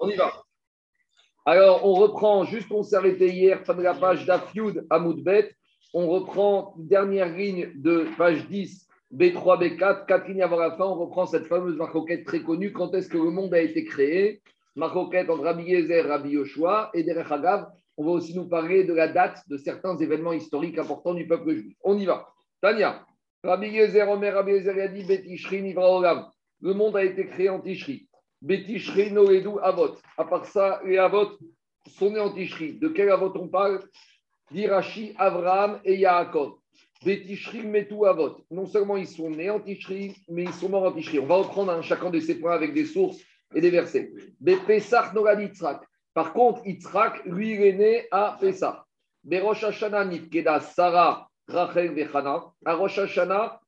On y va. Alors, on reprend, juste on s'est arrêté hier, la page d'Afioud à Moudbet. On reprend dernière ligne de page 10, B3, B4, quatre lignes avant la fin. On reprend cette fameuse marcoquette très connue. Quand est-ce que le monde a été créé? Marcoquette entre Rabbi Yezer, Rabbi Yoshua et Derech Hagav. On va aussi nous parler de la date de certains événements historiques importants du peuple juif. On y va. Tania, Rabbi Yezer, Omer, Rabbi Yezer a dit Betishri, Nivra Le monde a été créé en Tishri. Betishri, Noedu, Avot. À part ça, les Avot sont nés en Tishri. De quel Avot on parle? Dirachi, Avraham et Yaakov. Betishri, Metu, Avot. Non seulement ils sont nés en Tishri, mais ils sont morts en Tishri. On va reprendre un, chacun de ces points avec des sources et des versets. Bepesach, Norad. Par contre, Yitzhak, lui, il est né à Pesach. Berosh Hashanah, Nifkeda, Sarah, Rachel, Vechana. À Rosh Hashanah,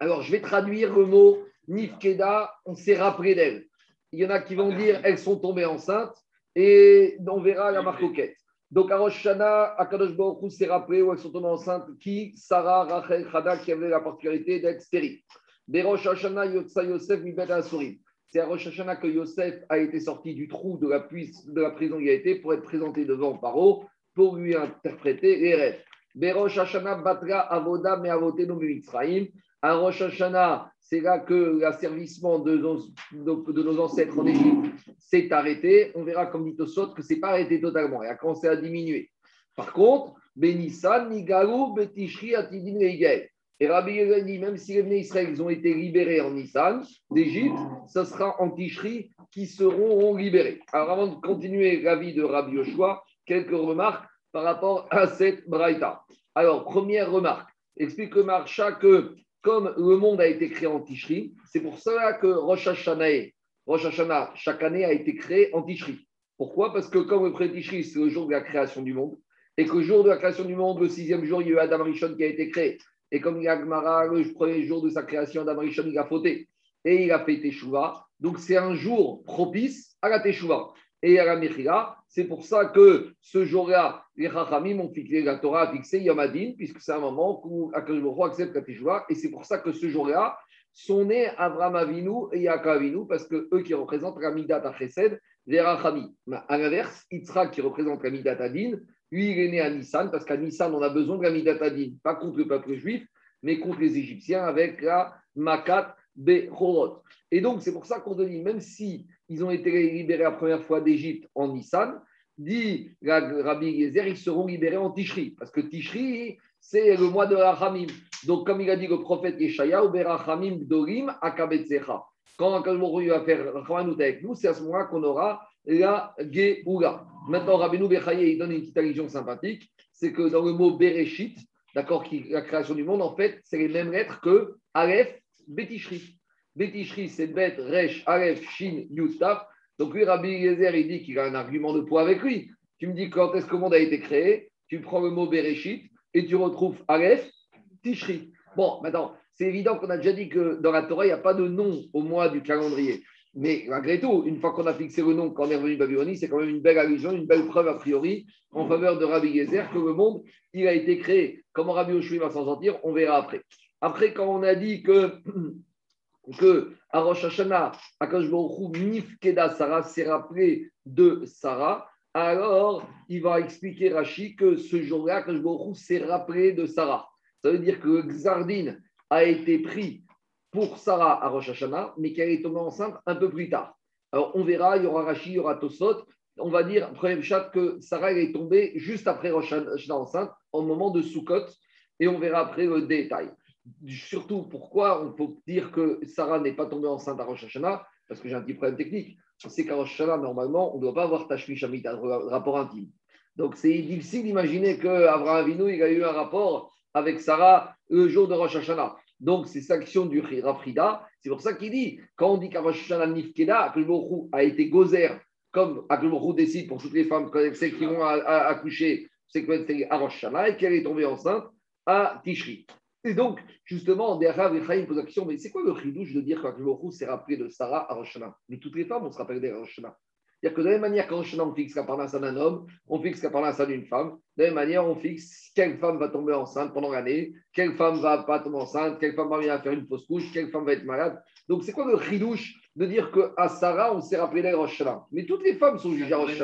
alors je vais traduire le mot Nifkeda, on s'est rappelé d'elle. Il y en a qui vont dire elles sont tombées enceintes et on verra la marcoquette. Donc à Rosh Hashanah, Akadosh Baruch s'est rappelé où elles sont tombées enceintes qui Sarah, Rachel, Chana, qui avaient la particularité d'être stérile. Berosh Hashanah, Yotsa Yosef, Mibet Asurim. C'est à Rosh Hashanah que Yosef a été sorti du trou de la, de la prison où il a été pour être présenté devant Paro pour lui interpréter les rêves. Berosh Hashanah Batra Avoda Meavotenu Mitzraim. À Rosh Hashanah, c'est là que l'asservissement de nos, de, nos ancêtres en Égypte s'est arrêté. On verra comme dit Tosot que ce n'est pas arrêté totalement. Il a commencé à diminuer. Par contre, Benissan, Nigalou, Betishri, Atidin, Eigel. Et Rabbi dit, même si les venus Israël ont été libérés en Nissan d'Égypte, ce sera en Tishri qui seront libérés. Alors avant de continuer la vie de Rabbi Yoshua, quelques remarques par rapport à cette braïta. Alors, première remarque, explique marcha que comme le monde a été créé en Tishri, c'est pour cela que Rosh Hashanah, chaque année a été créé en Tishri. Pourquoi? Parce que comme le pré Tishri, c'est le jour de la création du monde, et que le jour de la création du monde, le sixième jour, il y a eu Adam Rishon qui a été créé. Et comme il y a le premier jour de sa création, Adam Rishon, il a fauté. Et il a fait Teshuvah. Donc c'est un jour propice à la Teshuvah et à la. C'est pour ça que ce jour-là, les Chachamim ont fixé, la Torah a fixé Yom puisque c'est un moment où Akadosh accepte la Teshuvah. Et c'est pour ça que ce jour-là, sont nés Abraham Avinu et Yaakov Avinu, parce que eux qui représentent la Midat Achesed, les Rachamim. À l'inverse, Yitzhak qui représente la Midat lui, il est né à Nissan, parce qu'à Nissan, on a besoin de la Midat pas contre le peuple juif, mais contre les Égyptiens avec la Makat Et donc, c'est pour ça qu'on dit, même si ils ont été libérés la première fois d'Égypte en Nissan, dit Rabbi Yezer, ils seront libérés en Tishri, parce que Tishri, c'est le mois de Rachamim. Donc, comme il a dit le prophète Yeshaya, Berachamim Dorim Akabetsecha. Quand Akalmoru va faire Rachamanout avec nous, c'est à ce moment-là qu'on aura la Geoula. Maintenant, Rabbeinu Bechaye, il donne une petite allusion sympathique, c'est que dans le mot Bereshit, d'accord, la création du monde, en fait, c'est les mêmes lettres que Aleph, Betishri. Betishri, c'est Bet, Resh, Aleph, Shin, Yutaf. Donc lui, Rabbi Yezer, il dit qu'il a un argument de poids avec lui. Tu me dis quand est-ce que le monde a été créé? Tu prends le mot Bereshit et tu retrouves Aleph, Tishri. Bon, maintenant, c'est évident qu'on a déjà dit que dans la Torah, il n'y a pas de nom au mois du calendrier. Mais malgré tout, une fois qu'on a fixé le nom quand on est revenu de c'est quand même une belle allusion, une belle preuve a priori en faveur de Rabbi Gezer que le monde, il a été créé. Comment Rabbi Oshua va s'en sortir, on verra après. Après, quand on a dit que, que à Rosh Hashanah, Akash Nifkeda Sarah s'est rappelé de Sarah, alors il va expliquer Rashi que ce jour-là, Akash s'est rappelé de Sarah. Ça veut dire que le Xardin a été pris pour Sarah à Rosh Hashanah, mais qu'elle est tombée enceinte un peu plus tard. Alors on verra, il y aura Rashi, il y aura Tosot. On va dire, premier que Sarah est tombée juste après Rosh Hashanah enceinte, au moment de Sukkot, et on verra après le détail. Surtout, pourquoi on peut dire que Sarah n'est pas tombée enceinte à Rosh Hashanah? Parce que j'ai un petit problème technique. Sait qu'à Rosh Hashanah, normalement, on ne doit pas avoir Tashmish un rapport intime. Donc c'est difficile d'imaginer qu'Abraham Avinu il a eu un rapport avec Sarah le jour de Rosh Hashanah. Donc, c'est l'action du Rafrida. C'est pour ça qu'il dit, quand on dit qu'Arosh Nifkeda, a été gozer, comme Aklborou décide pour toutes les femmes, qui vont accoucher, c'est c'est Arosh et qu'elle est tombée enceinte à Tishri. Et donc, justement, Derav et posent la question, mais c'est quoi le chidouche de dire qu'Aklborou s'est rappelé de Sarah à Rosh Mais toutes les femmes, on se rappelle d'Arosh c'est-à-dire que de la même manière qu'en on fixe la parnasse d'un homme, on fixe la parnasse d'une femme. De la même manière, on fixe quelle femme va tomber enceinte pendant l'année, quelle femme va pas tomber enceinte, quelle femme va venir faire une fausse couche, quelle femme va être malade. Donc, c'est quoi le chidouche de dire qu'à Sarah, on s'est rappelé la Rosh Mais toutes les femmes sont jugées à Rosh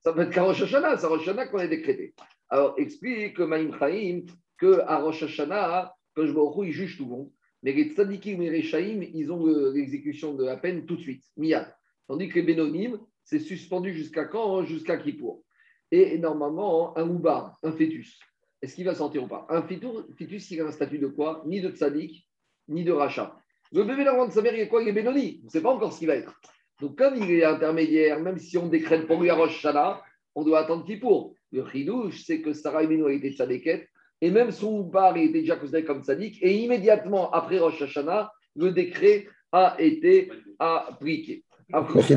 Ça peut être qu'à Rosh Hashanah, c'est Rosh qu'on a décrété. Alors, explique Maïm Chaim qu'à Rosh Hashanah, il juge tout le monde. Mais les tzadikim et les rechaim, ils ont l'exécution de la peine tout de suite, miyad. Tandis que les bénonymes, c'est suspendu jusqu'à quand Jusqu'à Kippour. Et normalement, un moubar, un fœtus, est-ce qu'il va sortir ou pas? Un fœtus, il a un statut de quoi? Ni de tzadik, ni de rachat. Le bébé d'avant de sa mère, il est quoi? Il est bénoni. On ne sait pas encore ce qu'il va être. Donc, comme il est intermédiaire, même si on décrète pour lui à Rosh on doit attendre Kippour. Le chidouche, c'est que Sarah Beno a été tzadéket, et même son bar il était déjà considéré comme tzadik, et immédiatement après Rosh Hashanah, le décret a été appliqué.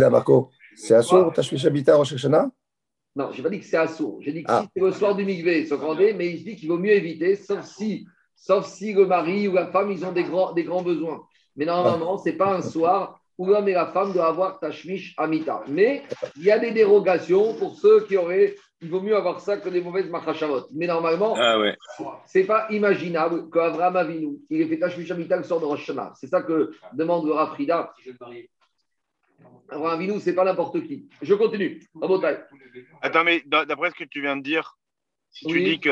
Marco, c'est Assour, Tashmish Habita Rosh Hashanah? Non, je n'ai pas dit que c'est Assour. J'ai dit que ah. si c'est le soir du Mikvé, mais il dit qu'il vaut mieux éviter, sauf si, sauf si le mari ou la femme, ils ont des grands, des grands besoins. Mais normalement, ce n'est pas un soir où l'homme et la femme doivent avoir Tashmish Amita. Mais il y a des dérogations pour ceux qui auraient il vaut mieux avoir ça que des mauvaises machachavot. Mais normalement, ah ouais. ce n'est pas imaginable qu'Abraham Avinu, il ait fait Tashmish Amita le sort de Rosh C'est ça que demande le Rafrida. Abraham Avinu, ce n'est pas n'importe qui. Je continue. Attends, mais d'après ce que tu viens de dire, si tu dis que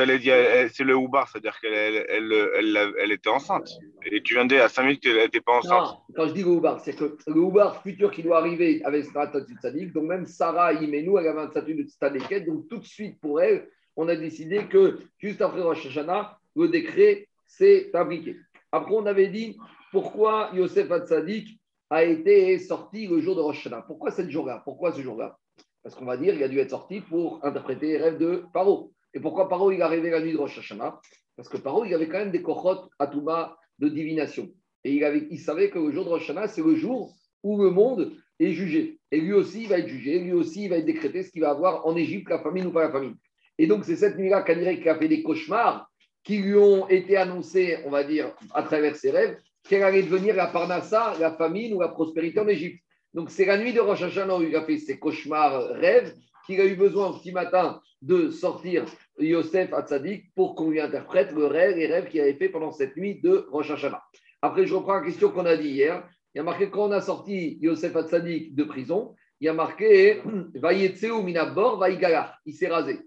c'est le Houbar, c'est-à-dire qu'elle elle, elle, elle, était enceinte. Et tu viens de dire à 5 minutes qu'elle n'était pas enceinte. Non, quand je dis le Houbar, c'est que le Houbar futur qui doit arriver avec un statut de Tzadik, donc même Sarah Imenou, elle avait un statut de Tzadiket, donc tout de suite pour elle, on a décidé que juste après Rosh Hashanah, le décret s'est fabriqué. Après, on avait dit pourquoi Yosef Hatzadik a été sorti le jour de Rosh Hashanah. Pourquoi ce jour-là Pourquoi ce jour-là? Parce qu'on va dire qu'il a dû être sorti pour interpréter les rêves de Paro. Et pourquoi Paro, il est arrivé la nuit de Rosh Hashanah? Parce que Paro, il avait quand même des kochot Touma de divination. Et il, avait, il savait que le jour de Rosh Hashanah, c'est le jour où le monde est jugé. Et lui aussi, il va être jugé. Lui aussi, il va être décrété ce qu'il va avoir en Égypte, la famine ou pas la famine. Et donc, c'est cette nuit-là qu'il a fait des cauchemars qui lui ont été annoncés, on va dire, à travers ses rêves, qu'elle allait devenir la Parnassa, la famine ou la prospérité en Égypte. Donc, c'est la nuit de Rosh Hashanah où il a fait ses cauchemars rêves qu'il a eu besoin au petit matin de sortir Yosef Hatzadik pour qu'on lui interprète le rêve, les rêves qu'il avait fait pendant cette nuit de Rosh Hashanah. Après, je reprends la question qu'on a dit hier. Il y a marqué quand on a sorti Yosef Hatzadik de prison, il y a marqué Vayetseu minabor vaïgalar. Il s'est rasé.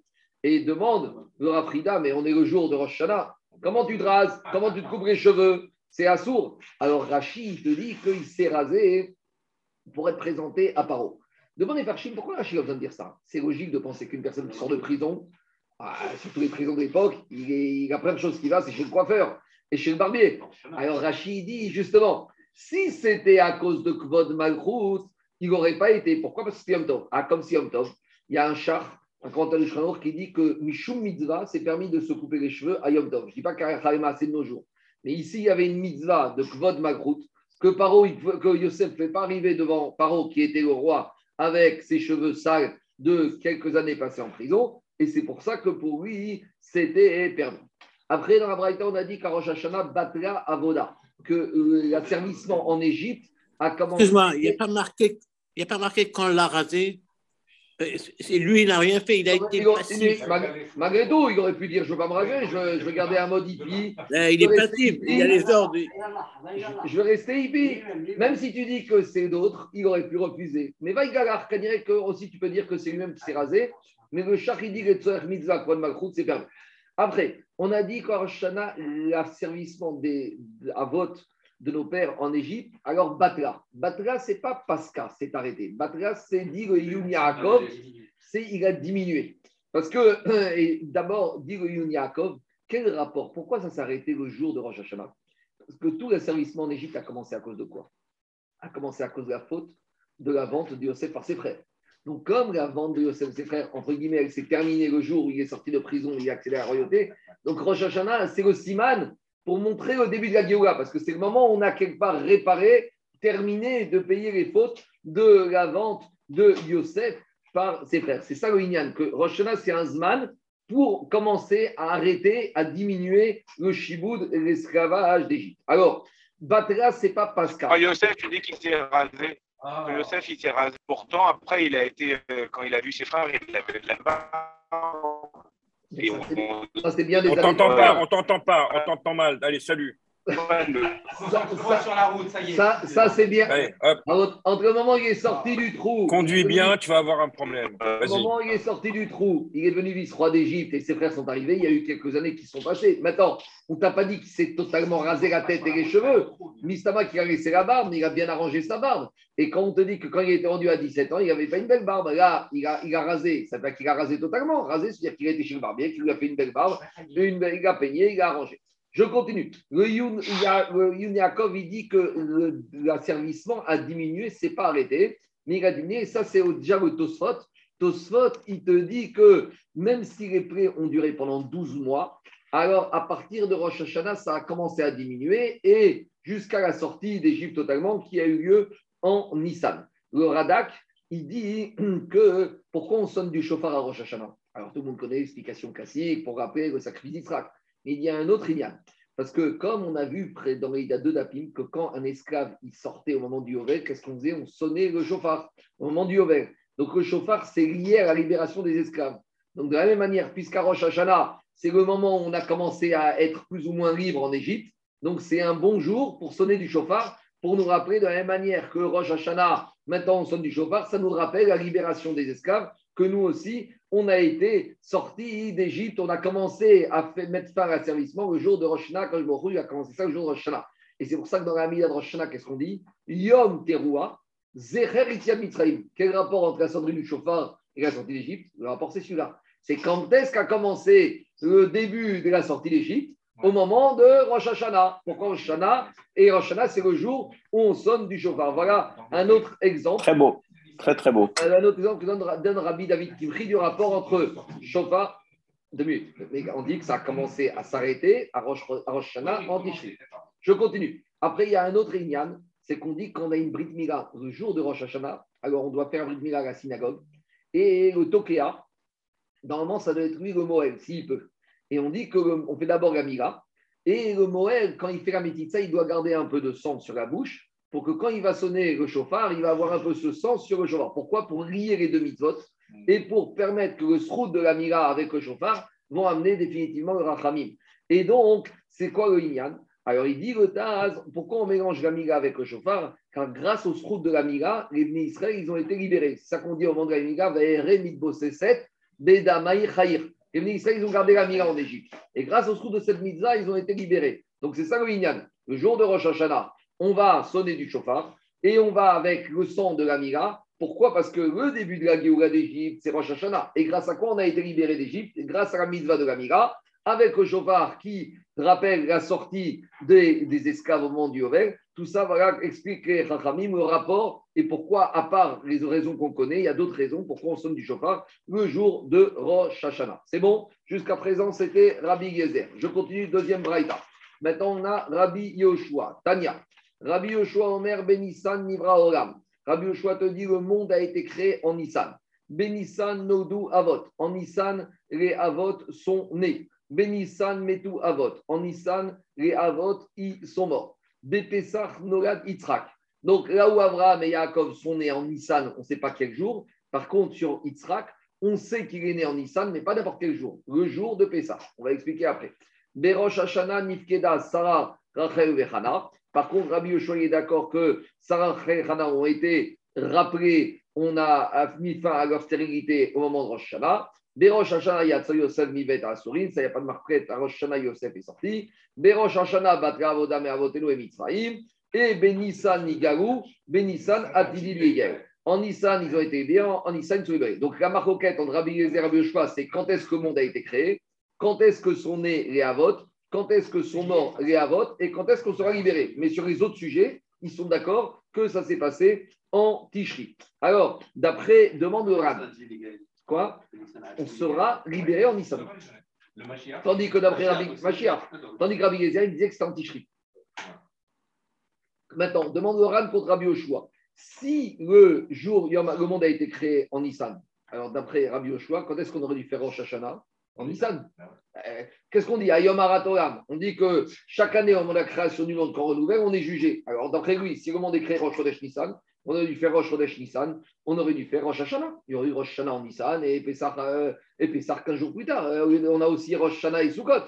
Et il demande le Rafrida, mais on est le jour de Rosh Hashanah. Comment tu te rases? Comment tu te coupes les cheveux? C'est assourd. Alors Rachid te dit qu'il s'est rasé pour être présenté à Paro. Demandez par Chine, pourquoi Rachid a besoin de dire ça? C'est logique de penser qu'une personne qui sort de prison, ah, surtout les prisons de l'époque, il, il, a plein de choses qui va, c'est chez le coiffeur et chez le barbier. Alors Rachid dit justement, si c'était à cause de Kvod Malchut, il n'aurait pas été. Pourquoi? Parce que c'est Yom Tov. Ah, comme c'est Yom Tov, il y a un char, un commentaire de qui dit que Mishum Mitzvah, c'est permis de se couper les cheveux à Yom Tov. Je ne dis pas qu'à c'est de nos jours. Mais ici, il y avait une mitzvah de Kvod Malchut que Paro, que Yosef ne fait pas arriver devant Paro, qui était le roi avec ses cheveux sales de quelques années passées en prison. Et c'est pour ça que pour lui, c'était permis. Après, dans la Braïta, on a dit qu'Arosh Hashanah battra avoda, que euh, l'asservissement en Égypte a commencé. Excuse-moi, il n'y a pas marqué, il a pas marqué quand l'a rasé? Euh, lui, il n'a rien fait, il a été passif. Malgré tout, il aurait pu dire Je ne veux pas me raser, je, veux garder un mode hippie. Euh, il est passif, il y a les ordres. Je, veux rester hippie. Même si tu dis que c'est d'autres, il aurait pu refuser. Mais Vaïgalar, dirait que aussi tu peux dire que c'est lui-même qui s'est rasé. Mais le Shachidi et Tzoer Mitzvah Kwan Malchut, c'est permis. Après, on a dit qu'en l'asservissement à vote de nos pères en Égypte. Alors, Batra. Batra, ce n'est pas Pascha, c'est arrêté. Batra, c'est dit le Yaakov, c'est il a diminué. Parce que, d'abord, dit le Yaakov, quel rapport? Pourquoi ça s'est arrêté le jour de Rosh Hashanah? Parce que tout l'asservissement en Égypte a commencé à cause de quoi? A commencé à cause de la faute de la vente de Yosef par ses frères. Donc, comme la vente de Yosef ses frères, entre guillemets, elle s'est terminée le jour où il est sorti de prison, il a accédé à la royauté, donc Rosh Hashanah, c'est le siman pour montrer au début de la Géoula, parce que c'est le moment où on a quelque part réparé, terminé de payer les fautes de la vente de Yosef par ses frères. C'est ça le Inyan, que Rosh c'est un Zman pour commencer à arrêter, à diminuer le shiboud et l'esclavage d'Égypte. Alors, Batra, c'est pas Pascal. Ah, Yosef, tu dis qu'il s'est rasé. Ah. Yosef, il s'est rasé. Pourtant, après, il a été, euh, quand il a vu ses frères, il avait de on t'entend pas, on t'entend pas, on t'entend mal. Allez, salut. Ça, sur la route, ça y est. ça, ça, c'est bien. Allez, hop, Entre entre le moment où il est sorti du trou. conduis bien, tu vas avoir un problème. Au Vas-y. moment où il est sorti du trou, il est devenu vice-roi d'Égypte et ses frères sont arrivés. Il y a eu quelques années qui sont passées. Maintenant, on t'a pas dit qu'il s'est totalement rasé la tête et les cheveux. Mistama qui a laissé la barbe, mais il a bien arrangé sa barbe. Et quand on te dit que quand il était rendu à 17 ans, il n'avait pas une belle barbe, là, il a, il a rasé. Ça veut dire qu'il a rasé totalement. Rasé, c'est-à-dire qu'il a été chez le barbier, qu'il lui a fait une belle barbe, une belle- il a peigné, il a arrangé. Je continue. Le Yun, il y a- le Yun Yaakov, il dit que l'asservissement a diminué, c'est pas arrêté, mais il a diminué. Ça, c'est déjà le Tosfot. Tosfot, il te dit que même si les plaies ont duré pendant 12 mois, alors à partir de Rosh Hashanah, ça a commencé à diminuer et jusqu'à la sortie d'Égypte totalement qui a eu lieu en Nissan. Le Radak, il dit que pourquoi on sonne du chauffard à Rosh Hashanah? Alors tout le monde connaît l'explication classique pour rappeler le sacrifice d'Israël. Il y a un autre Inyan. Parce que comme on a vu près dans les deux d'Apim, que quand un esclave il sortait au moment du Yovel, qu'est-ce qu'on faisait? On sonnait le chauffard au moment du Yovel. Donc le chauffard, c'est lié à la libération des esclaves. Donc de la même manière, puisqu'à Rosh Hashanah, c'est le moment où on a commencé à être plus ou moins libre en Égypte, donc c'est un bon jour pour sonner du chauffard, pour nous rappeler de la même manière que Rosh Hashanah, maintenant on sonne du chauffard, ça nous rappelle la libération des esclaves, que nous aussi, on a été sortis d'Égypte, on a commencé à fait- mettre fin à l'asservissement le jour de Rosh Hashanah, quand il a commencé ça le jour de Rosh Hashanah. Et c'est pour ça que dans la Mida de Rosh Hashanah, qu'est-ce qu'on dit? Yom Teruah, Zecher Mitzrayim. Quel rapport entre la sonnerie du chauffard et la sortie d'Égypte? Le rapport, c'est celui-là. C'est quand est-ce qu'a commencé le début de la sortie d'Égypte? Au moment de Rosh Hashanah. Pourquoi Rosh Hashanah? Et Rosh Hashanah, c'est le jour où on sonne du chauffard. Voilà un autre exemple. Très beau. Très, très beau. Un autre exemple que donne, donne Rabbi David Kimri du rapport entre chauffard. Deux minutes. Mais on dit que ça a commencé à s'arrêter à Rosh, à Rosh Hashanah en Tishri. Je continue. Après, il y a un autre Inyan, c'est qu'on dit qu'on a une Brit Mila le jour de Rosh Hashanah, alors on doit faire un Brit Mila à la synagogue. Et le Tokea, normalement, ça doit être lui le Moël, s'il peut. Et on dit qu'on fait d'abord la Mila. Et le Moël, quand il fait la Métitza, il doit garder un peu de sang sur la bouche pour que quand il va sonner le chauffard, il va avoir un peu ce sang sur le chauffard. Pourquoi Pour lier les deux mitzvot et pour permettre que le srout de la Mila avec le chauffard vont amener définitivement le Rachamim. Et donc, c'est quoi le Inyan? Alors, il dit le Taz, pourquoi on mélange la Mila avec le chauffard? Car grâce au srout de la Mila, les Bnei Israël, ils ont été libérés. C'est ça qu'on dit au moment de la Mila, Ve'ere mitboseset, bedamai chayir. Les Bnei Israël, ils ont gardé la Mila en Égypte. Et grâce au srout de cette mitzvah, ils ont été libérés. Donc, c'est ça le Inyan. Le jour de Rosh Hashanah, on va sonner du chauffard et on va avec le sang de la Mila. Pourquoi? Parce que le début de la Géoula d'Égypte, c'est Rosh Hashanah. Et grâce à quoi on a été libéré d'Égypte? Grâce à la mitzvah de la Mila, avec le chauffard qui rappelle la sortie des, des esclaves au moment du Yovel. Tout ça, voilà, explique les Chachamim, le rapport et pourquoi, à part les raisons qu'on connaît, il y a d'autres raisons pourquoi on sonne du chauffard le jour de Rosh Hashanah. C'est bon? Jusqu'à présent, c'était Rabbi Gezer. Je continue, deuxième braïta. Maintenant, on a Rabbi Yoshua, Tanya. Rabbi Yoshua Omer Benissan Nivra Olam. Rabbi Yoshua te dit le monde a été créé en Nissan. Benissan Nodu Avot. En Nissan, les Avot sont nés. Benissan Metu Avot. En Nissan, les Avot ils sont morts. Bepesach Nolad Yitzhak. Donc là où Abraham et Yaakov sont nés en Nissan, on ne sait pas quel jour. Par contre, sur Yitzhak, on sait qu'il est né en Nissan, mais pas n'importe quel jour. Le jour de Pessah. On va expliquer après. Berosh Hashana Nifkeda Sarah Rachel Vechana. Par contre, Rabbi Yoshua est d'accord que Sarah et Hana ont été rappelés, on a mis fin à leur stérilité au moment de Rosh Hashanah. Berosh Hashanah Yatsa Yosef Asurin, ça n'y a pas de marquette, à Rosh Yosef est sorti. Berosh Hashanah Batra Avodam Avotenu et Mitzrayim. Et Benissan Nigarou, Benissan Atidid Yegel. En Nissan, ils ont été libérés, en Nissan, ils sont libérés. Donc la marquette entre Rabbi Yezer et Rabbi c'est quand est-ce que le monde a été créé, quand est-ce que sont nés les Avot, quand est-ce que sont morts les Avot et quand est-ce qu'on sera libéré. Mais sur les autres sujets, ils sont d'accord que ça s'est passé en Tishri. Alors, d'après demande de quoi On sera libéré en Nissan. Tandis que d'après Rabbi tandis que Rabbi il disait que c'était en Tishri. Maintenant, demande de contre Rabbi Yoshua. Si le jour, le monde a été créé en Nissan, alors d'après Rabbi Yoshua, quand est-ce qu'on aurait dû faire Rosh Hashanah? En Nissan. Euh, Qu'est-ce qu'on dit? À Yom Haratolam, on dit que chaque année, au moment de la création du monde qu'on renouvelle, on est jugé. Alors d'après lui, si le monde est créé Rosh Chodesh Nissan, On aurait dû faire Rosh Chodesh Nissan, on aurait dû faire Rosh Hashanah. Il y aurait eu Rosh Hashanah en Nissan et Pessah, euh, et Pessah 15 jours plus tard. Euh, on a aussi Rosh Hashanah et Sukkot.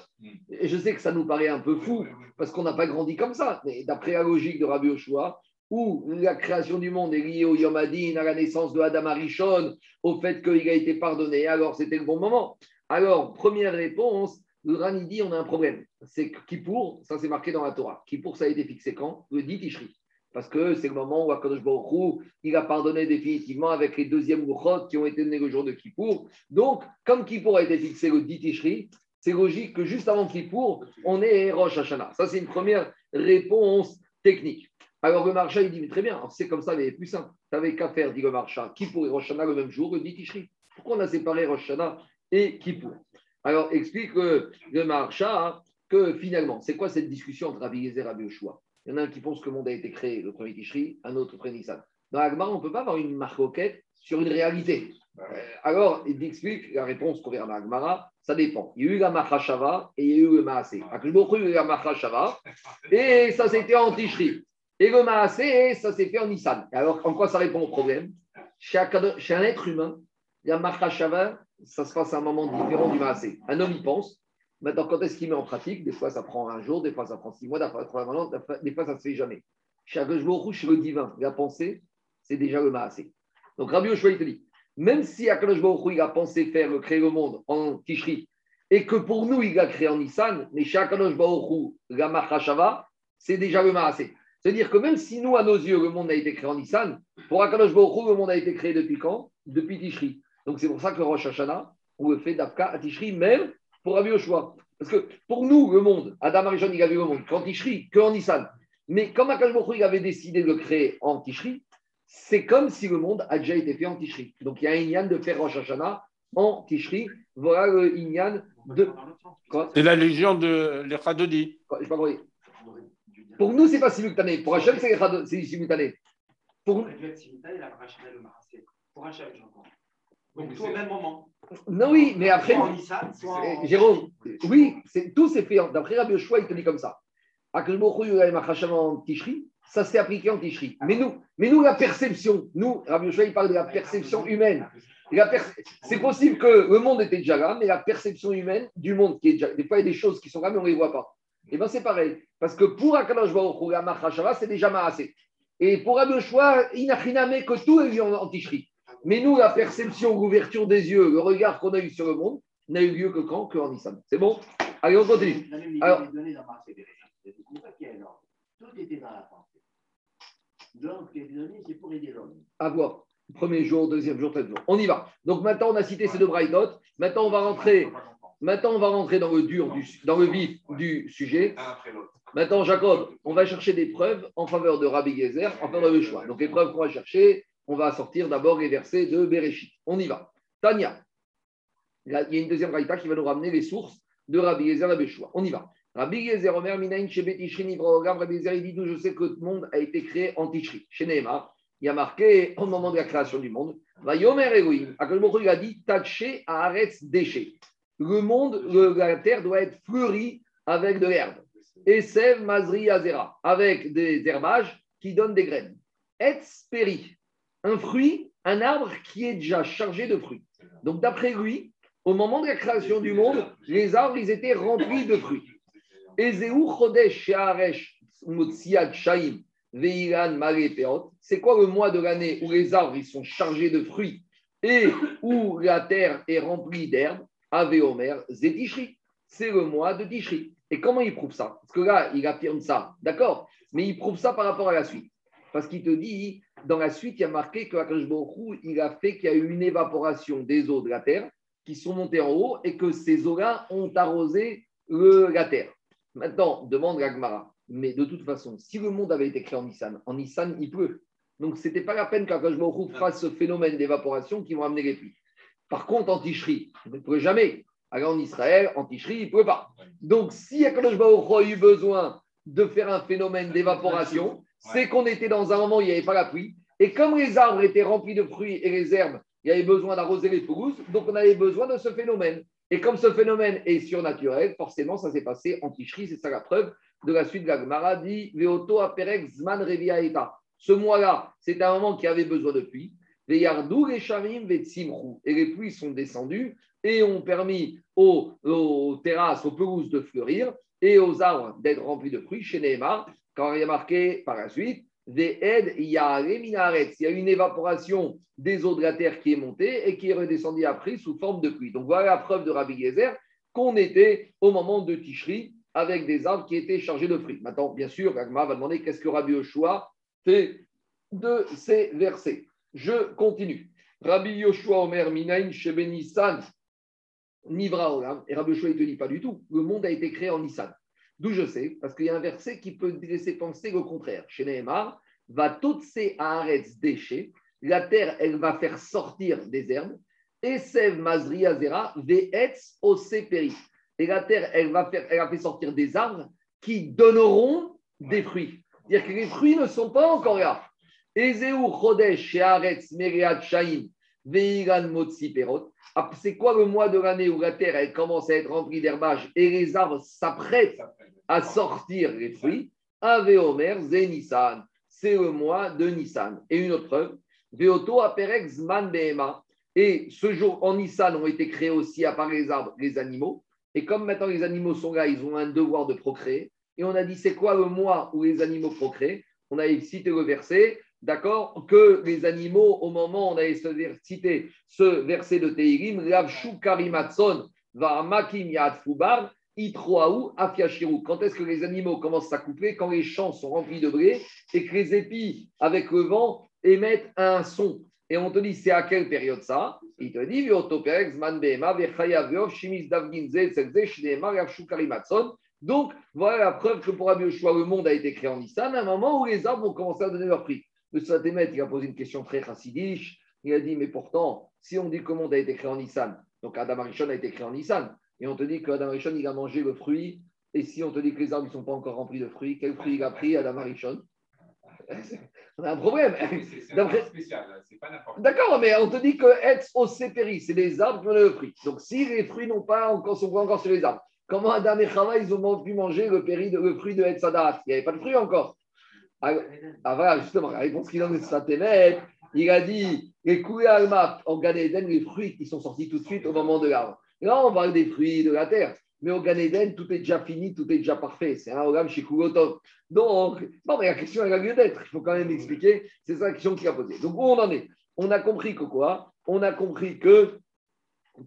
Et je sais que ça nous paraît un peu fou parce qu'on n'a pas grandi comme ça. Mais d'après la logique de Rabbi Oshua, où la création du monde est liée au Yom Adin, à la naissance de Adam Arishon, au fait qu'il a été pardonné, alors c'était le bon moment. Alors, première réponse, Rani dit on a un problème. C'est Kippour, ça c'est marqué dans la Torah. Kippour, ça a été fixé quand? Le 10 Tishri. Parce que c'est le moment où Akadosh Baruch il a pardonné définitivement avec les deuxièmes Luchot qui ont été donnés le jour de Kippour. Donc, comme Kippour a été fixé le 10 Tishri, c'est logique que juste avant Kippour, on est Rosh Hashanah. Ça, c'est une première réponse technique. Alors le marcha, il dit, mais très bien, c'est comme ça, mais plus simple. Tu n'avais qu'à faire, dit le marcha, Kippour et Rosh Hashanah le même jour, le 10 Tishri. Pourquoi on a séparé Rosh Hashanah et Kippour Alors explique le, le marcha que finalement, c'est quoi cette discussion entre Rabbi Yezer et Rabbi Yoshua? Il y en a un qui pense que le monde a été créé le premier Tishri, un autre premier Nissan. Dans l'Agmar, on ne peut pas avoir une marcoquette sur une réalité. Euh, alors, il explique la réponse qu'on verra dans l'Agmara, ça dépend. Il y a eu la Machashava et il y a eu le Maasé. Il y a eu et ça c'était en Tishri. Et le Maasé, ça s'est fait en Nissan. Alors, en quoi ça répond au problème? Chez un, chez un être humain, la Machashava, ça se passe à un moment différent du Maasé. Un homme y pense. Maintenant, quand est-ce qu'il met en pratique? Des fois, ça prend un jour, des fois, ça prend six mois, des fois, des fois, ça ne se fait jamais. Chez Akadosh chez le divin, la pensée, c'est déjà le Maasé. Donc, Rabbi Yoshua, il te dit, même si Akadosh Baruch il a pensé faire, créer le monde en Tishri, et que pour nous, il a créé en Nissan, mais chez Akadosh Baruch la Machashava, c'est déjà le Maasé. C'est-à-dire que même si nous, à nos yeux, le monde a été créé en Nissan, pour Akadosh Baruch le monde a été créé depuis quand? Depuis Tishri. Donc, c'est pour ça que le Rosh Hashanah, on le fait d'Afka à Tishri, même pour Rabbi Yoshua. Parce que pour nous, le monde, Adam Arishon, il a vu le monde qu'en Tishri, qu'en Nissan. Mais comme Baruch il avait décidé de le créer en Tishri, c'est comme si le monde a déjà été fait en Tishri. Donc il y a un Inyan de faire Rosh Hashanah en Tishri. Voilà le Inyan de. C'est la légion de l'Echadodi. Je pas compris. Pour nous, ce n'est pas simultané. Pour Hachem, c'est simultané. Pour nous. Pour Hachem, j'entends. Donc tout au même moment. Non, oui, mais après. Soit en Nissan, soit en. Jérôme, oui, c'est- tout s'est fait. D'après Rabbi Yoshua, il te dit comme ça. Ça s'est appliqué en Tishri. Mais nous, mais nous, la perception, nous, Rabbi Yoshua, il parle de la perception humaine. Per- C'est possible que le monde était déjà là, mais la perception humaine du monde qui est déjà. Des fois, il y a des choses qui sont là, mais on ne les voit pas. Et bien, c'est pareil. Parce que pour Akadosh Baruch Hu, la Machashava, c'est déjà Maasé. Et pour Rabbi Yoshua, il n'a rien que tout est vu en, en Tishri. Mais nous, la perception, l'ouverture des yeux, le regard qu'on a eu sur le monde, n'a eu lieu que quand Que en Nissan. C'est bon? Allez, on continue. Alors-. Tout était dans la pensée. Donc, les données, c'est pour aider l'homme. À voir. Premier jour, deuxième jour, troisième jour. On y va. Donc maintenant, on a cité ces deux braïdotes. Maintenant, on va rentrer. Maintenant, on va rentrer dans le dur, du, dans le vif du sujet. Maintenant, Jacob, on va chercher des preuves en faveur de Rabbi Gezer, en faveur de choix. Donc, les preuves qu'on va chercher, on va sortir d'abord les versets de Bereshit. On y va. Tania. Il y a une deuxième braïta qui va nous ramener les sources de Rabbi Rabbi Shua. On y va. Rabbi Gezer, Omer, Minaïn, Shebet, Ishri, Nivrogam, Rabbi Gezer, il dit, nous, je sais que le monde a été créé en Tishri. Chez Nehemar, il y a marqué au moment de la création du monde, va Yomer il a dit, Taché, Haaretz, déchet. Le monde, la terre doit être fleurie avec de l'herbe. Esev, Mazri, Azera, avec des herbages qui donnent des graines. Etz, Peri, un fruit, un arbre qui est déjà chargé de fruits. Donc, d'après lui, au moment de la création du monde, les arbres, ils étaient remplis de fruits. C'est quoi le mois de l'année où les arbres ils sont chargés de fruits et où la terre est remplie d'herbes? Ave Omer Zetishri. C'est le mois de Tishri. Et comment il prouve ça? Parce que là, il affirme ça, d'accord? Mais il prouve ça par rapport à la suite. Parce qu'il te dit, dans la suite, il y a marqué que il a fait qu'il y a eu une évaporation des eaux de la terre qui sont montées en haut et que ces eaux-là ont arrosé le- la terre. Maintenant, demande Gagmara. Mais de toute façon, si le monde avait été créé en Nissan, en Nissan, il pleut. Donc, ce n'était pas la peine qu'Akash Baruch Hu fasse ce phénomène d'évaporation qui vont amener les pluies. Par contre, en Tishri, il ne pleut jamais. Alors en Israël, en Tishri, il ne pleut pas. Donc, si Akadosh Baruch Hu a eu besoin de faire un phénomène d'évaporation, c'est qu'on était dans un moment où il n'y avait pas la pluie. Et comme les arbres étaient remplis de fruits et les herbes, il y avait besoin d'arroser les pelouses, donc on avait besoin de ce phénomène. Et comme ce phénomène est surnaturel, forcément, ça s'est passé en Tishri, c'est ça la preuve de la suite de la Gemara dit Veoto aperek zman revia eta. Ce mois-là, c'est un moment qui avait besoin de pluie. Les yardou, les Et les pluies sont descendues et ont permis aux, aux terrasses, aux pelouses de fleurir et aux arbres d'être remplis de fruits. Chez Neymar, quand il y a marqué par la suite, il y a il y a une évaporation des eaux de la terre qui est montée et qui est redescendue après sous forme de pluie. Donc voilà la preuve de Rabbi Gezer qu'on était au moment de Tishri avec des arbres qui étaient chargés de fruits. Maintenant, bien sûr, Agma va demander qu'est-ce que Rabbi Yoshua fait de ces versets. Je continue. Rabbi Yoshua Omer Minain Shebenissan Nivra Olam. Et Rabbi Yoshua, il ne te dit pas du tout. Le monde a été créé en Nissan. D'où je sais, parce qu'il y a un verset qui peut laisser penser le contraire. Chez Nehemar, va totse Haaretz déchet. La terre, elle va faire sortir des herbes. Et Sev Mazri Azera, Ve'etz Oseperi. Et la terre, elle va, faire, elle va faire sortir des arbres qui donneront des fruits. C'est-à-dire que les fruits ne sont pas encore là. Ezeu Chodesh, Shearetz, Meriat, Shaim, Veiran, Motsi, Perot. Ah, c'est quoi le mois de l'année où la terre elle commence à être remplie d'herbage et les arbres s'apprêtent à sortir les fruits Ave Omer Nissan. C'est le mois de Nissan. Et une autre preuve, Veoto Aperex Man Behema. Et ce jour en Nissan ont été créés aussi, à part les arbres, les animaux. Et comme maintenant les animaux sont là, ils ont un devoir de procréer. Et on a dit, c'est quoi le mois où les animaux procréent? On a cité le verset d'accord, que les animaux, au moment où on a cité ce verset de Ravshu Karimatson, Makim Yad Fubar, Itroaou Afiashiru. Quand est-ce que les animaux commencent à s'accoupler Quand les champs sont remplis de blé et que les épis, avec le vent, émettent un son. Et on te dit, c'est à quelle période ça? Il te dit, donc, voilà la preuve que pour Rabbi le monde a été créé en Nissan, à un moment où les arbres ont commencé à donner leur prix. Le Satémet, il a posé une question très chassidiche. Il a dit, mais pourtant, si on dit que le monde a été créé en Nissan, donc Adam Arishon a été créé en Nissan, et on te dit qu'Adam Arishon, il a mangé le fruit, et si on te dit que les arbres ne sont pas encore remplis de fruits, quel fruit il a pris, Adam Arishon On a un problème. D'accord, mais on te dit que au péri, c'est les arbres qui ont le fruit. Donc si les fruits n'ont pas encore, sont pas encore sur les arbres, comment Adam et Chava, ils ont pu manger le, péri de, le fruit de Etzadat Il n'y avait pas de fruit encore. Ah, ah, voilà, justement, la réponse qu'il a de Satémet, il a dit les Alma au Gan les fruits qui sont sortis tout de suite au moment de l'arbre. Là, on parle des fruits de la terre. Mais au Gan tout est déjà fini, tout est déjà parfait. C'est un Ogam chez Kulotov. Donc, bon, mais la question, elle a lieu d'être. Il faut quand même expliquer. C'est ça la question qu'il a posée. Donc, où on en est? On a compris que quoi? On a compris que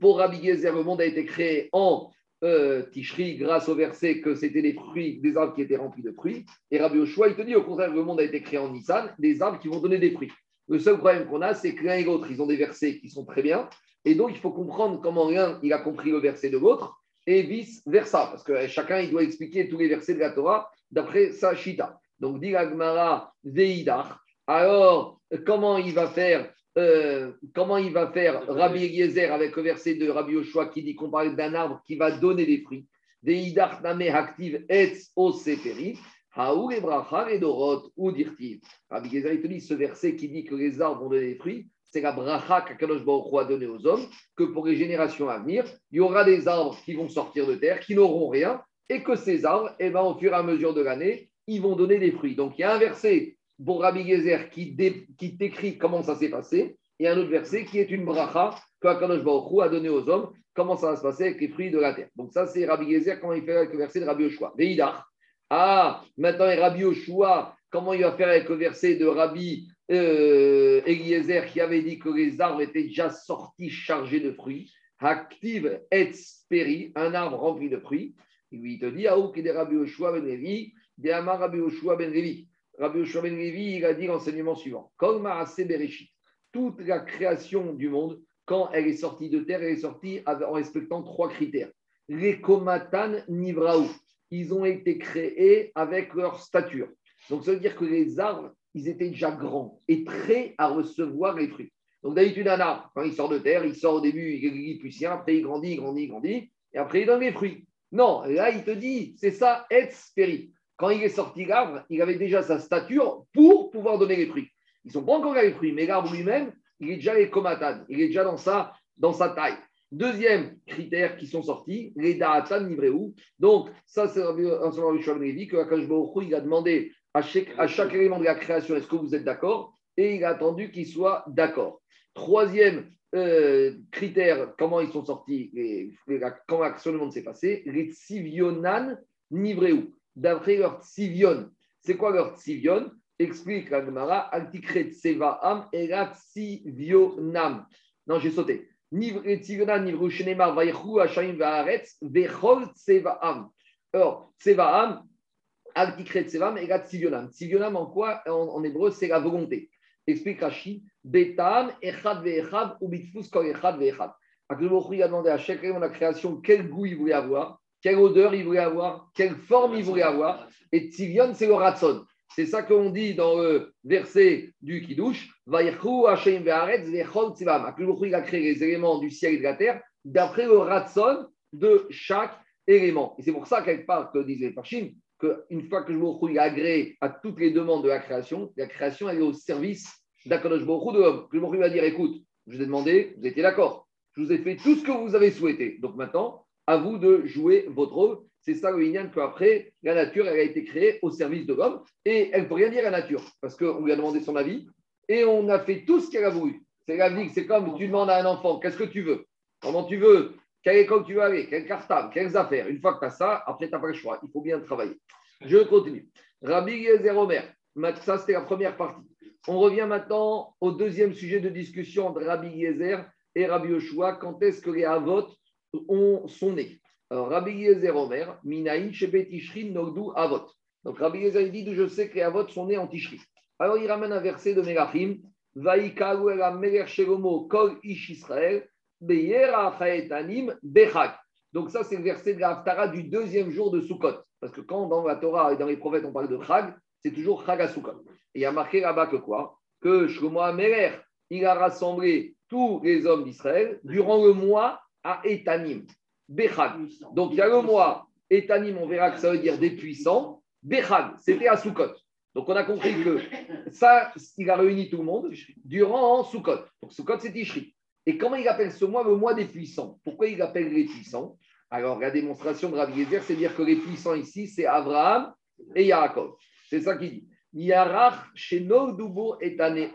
pour Rabbi Gezer, le monde a été créé en euh, Tishri grâce au verset que c'était des fruits, des arbres qui étaient remplis de fruits. Et Rabbi Oshua, il te dit au contraire, le monde a été créé en Nissan, des arbres qui vont donner des fruits. Le seul problème qu'on a, c'est que l'un et l'autre, ils ont des versets qui sont très bien. Et donc, il faut comprendre comment l'un, il a compris le verset de l'autre et vice-versa. Parce que chacun, il doit expliquer tous les versets de la Torah d'après sa shita. Donc, dit Agmara Veidar. Alors, comment il va faire euh, comment il va faire Rabbi Eliezer avec le verset de Rabbi Yoshua qui dit qu'on parle d'un arbre qui va donner des fruits? Veidar name active etz oseperi. Haou et dorot ou dirtiv? Rabbi Eliezer, il te dit ce verset qui dit que les arbres vont donner des fruits c'est la bracha qu'Akadosh Baruch a donné aux hommes, que pour les générations à venir, il y aura des arbres qui vont sortir de terre, qui n'auront rien, et que ces arbres, eh ben, au fur et à mesure de l'année, ils vont donner des fruits. Donc il y a un verset pour Rabbi Gezer qui, qui décrit comment ça s'est passé, et un autre verset qui est une bracha que Akadosh a donné aux hommes, comment ça va se passer avec les fruits de la terre. Donc ça, c'est Rabbi Gezer, comment il fait avec le verset de Rabbi Oshua. Veidar. Ah, maintenant, Rabbi Oshua, comment il va faire avec le verset de Rabbi euh, Eliezer qui avait dit que les arbres étaient déjà sortis chargés de fruits. Active et speri, un arbre rempli de fruits. Et lui, il te dit, Aouk de Rabbi Oshua ben Levi, de Rabbi Oshua ben Levi. Rabbi Oshua ben il a dit l'enseignement suivant toute la création du monde, quand elle est sortie de terre, elle est sortie en respectant trois critères. Les komatan nivraou, ils ont été créés avec leur stature. Donc, ça veut dire que les arbres, ils étaient déjà grands et prêts à recevoir les fruits. Donc d'habitude, un arbre, quand il sort de terre, il sort au début, il est puissant, après il grandit, il grandit, il grandit, et après il donne les fruits. Non, là, il te dit, c'est ça, expéri. Quand il est sorti l'arbre, il avait déjà sa stature pour pouvoir donner les fruits. Ils ne sont pas encore les fruits, mais l'arbre lui-même, il est déjà les comatades, il est déjà dans sa, dans sa taille. Deuxième critère qui sont sortis, les da'atan. Donc, ça, c'est un Lévi que il a demandé à chaque, à chaque élément de la création, est-ce que vous êtes d'accord? Et il a attendu qu'il soit d'accord. Troisième euh, critère, comment ils sont sortis, les- comment l'action du monde s'est passée, les tsivionan nivreu. D'après leur tsivion. C'est quoi leur tsivion Explique la Gemara, altikre tsevaam et la tsivionam. Non, j'ai sauté. Nivre tsivionan nivreu shenemar vayechu hashayim va'aretz vechol tsevaam. Alors, tsevaam, altikre tsevaam et la tsivionam. Tsivionam en quoi en, en hébreu, c'est la volonté. Explique Rashi, Betam, Echad ve'echad, ou Bitfus kol Echad ve'echad. Akadosh il a demandé à élément de la création quel goût il voulait avoir, quelle odeur il voulait avoir, quelle forme il voulait avoir. Et Tzivion, c'est le ratson. C'est ça qu'on dit dans le verset du Kiddush, Vayechu Hashem ve'aretz ve'chol tzivam. Akadosh il a créé les éléments du ciel et de la terre d'après le ratson de chaque élément. Et c'est pour ça, quelque part, que disait Parchim, qu'une fois que je il a agréé à toutes les demandes de la création, la création elle est au service d'Akadosh Baruch Hu, de l'homme. Baruch Hu va dire écoute, je vous ai demandé, vous étiez d'accord, je vous ai fait tout ce que vous avez souhaité. Donc maintenant, à vous de jouer votre rôle. C'est ça le Inyan qu'après, la nature, elle a été créée au service de l'homme et elle ne peut rien dire à la nature parce qu'on lui a demandé son avis et on a fait tout ce qu'elle a voulu. C'est la vie, c'est comme tu demandes à un enfant qu'est-ce que tu veux, comment tu veux, quelle école tu veux aller, quel cartable, quelles affaires? Une fois que tu as ça, après, tu n'as pas le choix. Il faut bien travailler. Je continue. Rabbi Yezer Omer. Ça, c'était la première partie. On revient maintenant au deuxième sujet de discussion entre Rabbi Yezer et Rabbi Yoshua. Quand est-ce que les Havot ont, sont nés? Alors, Rabbi Yezer Omer, Minaïn, Shebet Tishri, Nogdu, Havot. Donc, Rabbi Yezer dit d'où je sais que les Havot sont nés en Tishri. Alors, il ramène un verset de Melachim. Vaïkalu el Ameler Shelomo, Kol Ish Israël. Donc, ça, c'est le verset de la du deuxième jour de Sukkot. Parce que quand dans la Torah et dans les prophètes, on parle de Chag, c'est toujours Chag à Sukkot. Et il y a marqué là-bas que quoi? Que Shlomo Ameler, il a rassemblé tous les hommes d'Israël durant le mois à Etanim, Bechag. Donc, il y a le mois Etanim, on verra que ça veut dire des puissants. Bechag, c'était à Sukkot. Donc, on a compris que ça, il a réuni tout le monde durant Sukkot. Donc, Sukkot, c'est Tishri. Et comment il appelle ce mois le mois des puissants? Pourquoi il appelle les puissants? Alors, la démonstration de Rabbi Yezer, c'est dire que les puissants ici, c'est Abraham et Yaakov. C'est ça qu'il dit. Yarach Etane.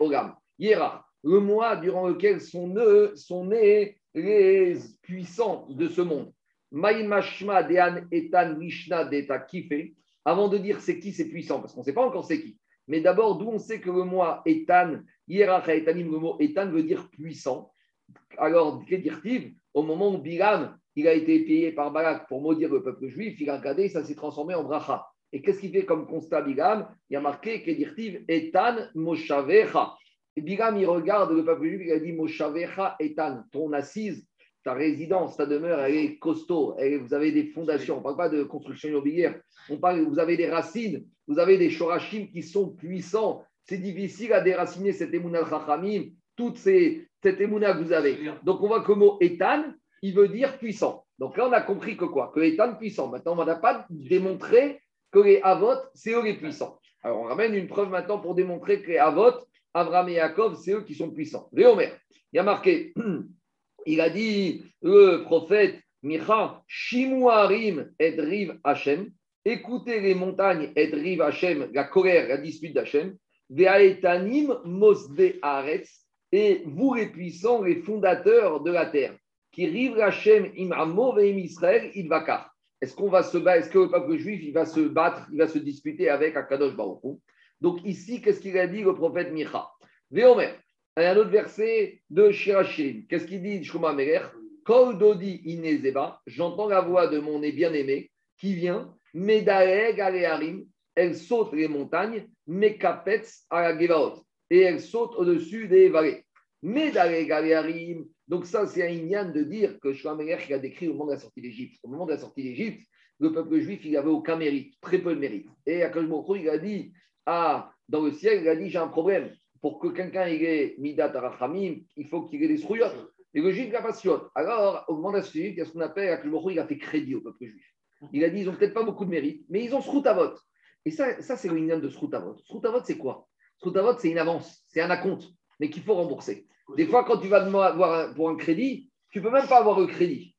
Yerach, le mois durant lequel sont nés, les puissants de ce monde. Maïmashma Dean Etan Mishna Deta Kife. Avant de dire c'est qui ces puissants, parce qu'on ne sait pas encore c'est qui. Mais d'abord, d'où on sait que le mot Etan, Yerach Etanim, le mot Etan veut dire puissant. Alors, que dire-t-il Au moment où Bilam, il a été payé par Balak pour maudire le peuple juif, il a regardé, ça s'est transformé en bracha. Et qu'est-ce qu'il fait comme constat Bilam? Il a marqué, que dire-t-il Etan Moshavecha. Et Bilam, il regarde le peuple juif, il a dit Moshavecha Etan, ton assise, ta résidence, ta demeure, elle est costaud, vous avez des fondations, on ne parle pas de construction immobilière, vous avez des racines, vous avez des shorashim qui sont puissants. C'est difficile à déraciner cette émouna chachamim, toute ces, cette émouna que vous avez. Donc on voit que le mot étan, il veut dire puissant. Donc là, on a compris que quoi? Que étan puissant. Maintenant, on n'a pas démontré que les avot, c'est eux les puissants. Alors on ramène une preuve maintenant pour démontrer que les avot, Abraham et Yaakov, c'est eux qui sont puissants. Léomer, il y a marqué, il a dit le prophète Micha, Shimuarim et Riv Hashem, écoutez les montagnes et Riv Hashem, la colère, la dispute d'Hachem, Ve'aetanim Mosde Aretz, et vous les puissants, les fondateurs de la terre, qui rive Hashem im Amo ve'im Israël idvakar. Est-ce qu'on va se battre, est-ce que le peuple juif il va se battre, il va se disputer avec Akadosh Baruch Donc ici, qu'est-ce qu'il a dit le prophète Micha? Il a un autre verset de Shirachim. Qu'est-ce qu'il dit Shuma Meler Kol Dodi Inezeba, j'entends la voix de mon bien-aimé qui vient, Medaeg Alearim, elle saute les montagnes, Mekapetz Gevaot, et elle saute au-dessus des vallées. Medaeg Alearim, donc ça c'est un ignan de dire que il a décrit au moment de la sortie d'Égypte. Au moment de la sortie d'Égypte, le peuple juif, il n'avait aucun mérite, très peu de mérite. Et Baruch Hu, il a dit, ah, dans le ciel, il a dit, j'ai un problème. Pour que quelqu'un ait Midat Arachamim, il faut qu'il ait des srouillottes. Et le juif n'a pas srouillottes. Alors, au moment de la sortie d'Égypte, il y a ce qu'on appelle, Baruch Hu, il a fait crédit au peuple juif. Il a dit, ils n'ont peut-être pas beaucoup de mérite, mais ils ont Sroutavot. Et ça, ça c'est le de Sroutavot. Sroutavot, c'est quoi? Sroutavot, c'est une avance, c'est un acompte, mais qu'il faut rembourser. Des fois, quand tu vas avoir pour un crédit, tu ne peux même pas avoir le crédit.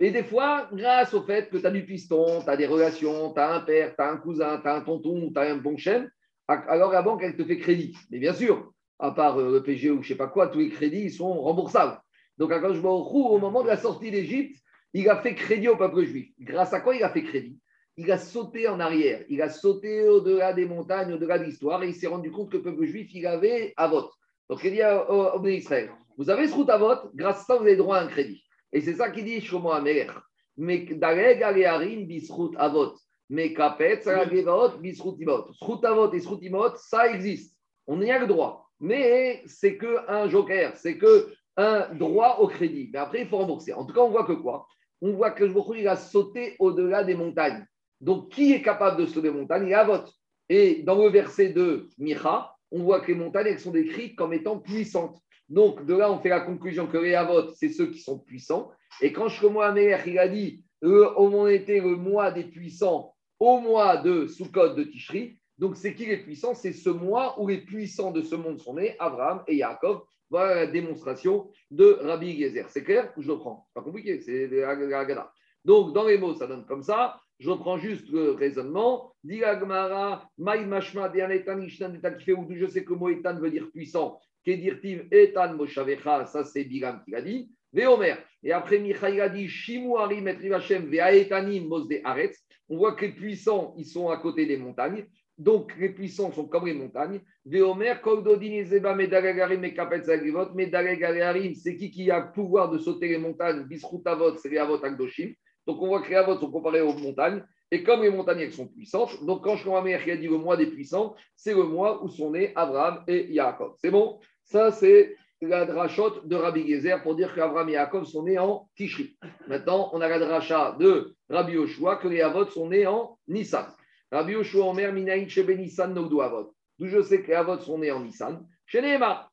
Et des fois, grâce au fait que tu as du piston, tu as des relations, tu as un père, tu as un cousin, tu as un tonton, tu as un bon chêne, alors la banque, elle te fait crédit. Mais bien sûr, à part euh, le PG ou je ne sais pas quoi, tous les crédits sont remboursables. Donc, au moment de la sortie d'Égypte, il a fait crédit au peuple juif. Grâce à quoi il a fait crédit? Il a sauté en arrière, il a sauté au-delà des montagnes, au-delà de l'histoire, et il s'est rendu compte que le peuple juif, il avait à vote. Donc, il dit au, au Israël Vous avez ce route à vote, grâce à ça, vous avez droit à un crédit. Et c'est ça qu'il dit Shlomo Amer. Mais Dareg Alearim bisrut avot. Mais Kapet, Saragevaot, bisrut imot. Srut avot et srut imot, ça existe. On y a le droit. Mais c'est qu'un joker, c'est qu'un droit au crédit. Mais après, il faut rembourser. En tout cas, on voit que quoi? On voit que Jbokhou, il a sauté au-delà des montagnes. Donc, qui est capable de sauter des montagnes Il a vote. Et dans le verset de Micha, on voit que les montagnes sont décrites comme étant puissantes. Donc, de là, on fait la conclusion que les Havot, c'est ceux qui sont puissants. Et quand Shlomo Améler, il a dit au moment était le mois des puissants, au mois de Sukkot de Tishri. Donc, c'est qui les puissants? C'est ce mois où les puissants de ce monde sont nés, Abraham et Yaakov. Voilà la démonstration de Rabbi Yezer. C'est clair Je le prends? Pas compliqué, c'est la. Donc, dans les mots, ça donne comme ça. Je reprends juste le raisonnement. Gmara, Maï Mashma, je sais que Moïtan veut dire puissant. Kedirtiv Etan Moshavecha, ça c'est Bilam qui l'a dit. Veomer. Et après, Michaï a dit Shimu Harim et Rivachem Veaetanim Mosde Aretz. On voit que les puissants, ils sont à côté des montagnes. Donc, les puissants sont comme les montagnes. Veomer, Koldodin Zeba Medagagarim et Kapet Zagivot. Medagagarim, c'est qui qui a le pouvoir de sauter les montagnes? Bisrutavot, c'est les Avot Agdoshim. Donc, on voit que les Avot sont comparés aux montagnes. Et comme les montagnes sont puissantes, donc quand je vois qui a dit le mois des puissants, c'est le mois où sont nés Abraham et Yaakov. C'est bon? Ça, c'est la drachote de Rabbi Gezer pour dire qu'Abraham et Yaakov sont nés en Tishri. Maintenant, on a la dracha de Rabbi Yoshua que les Avot sont nés en Nissan. Rabbi Yoshua Omer Minaïn Shebe Nissan Nogdo Avot. D'où je sais que les sont nés en Nissan.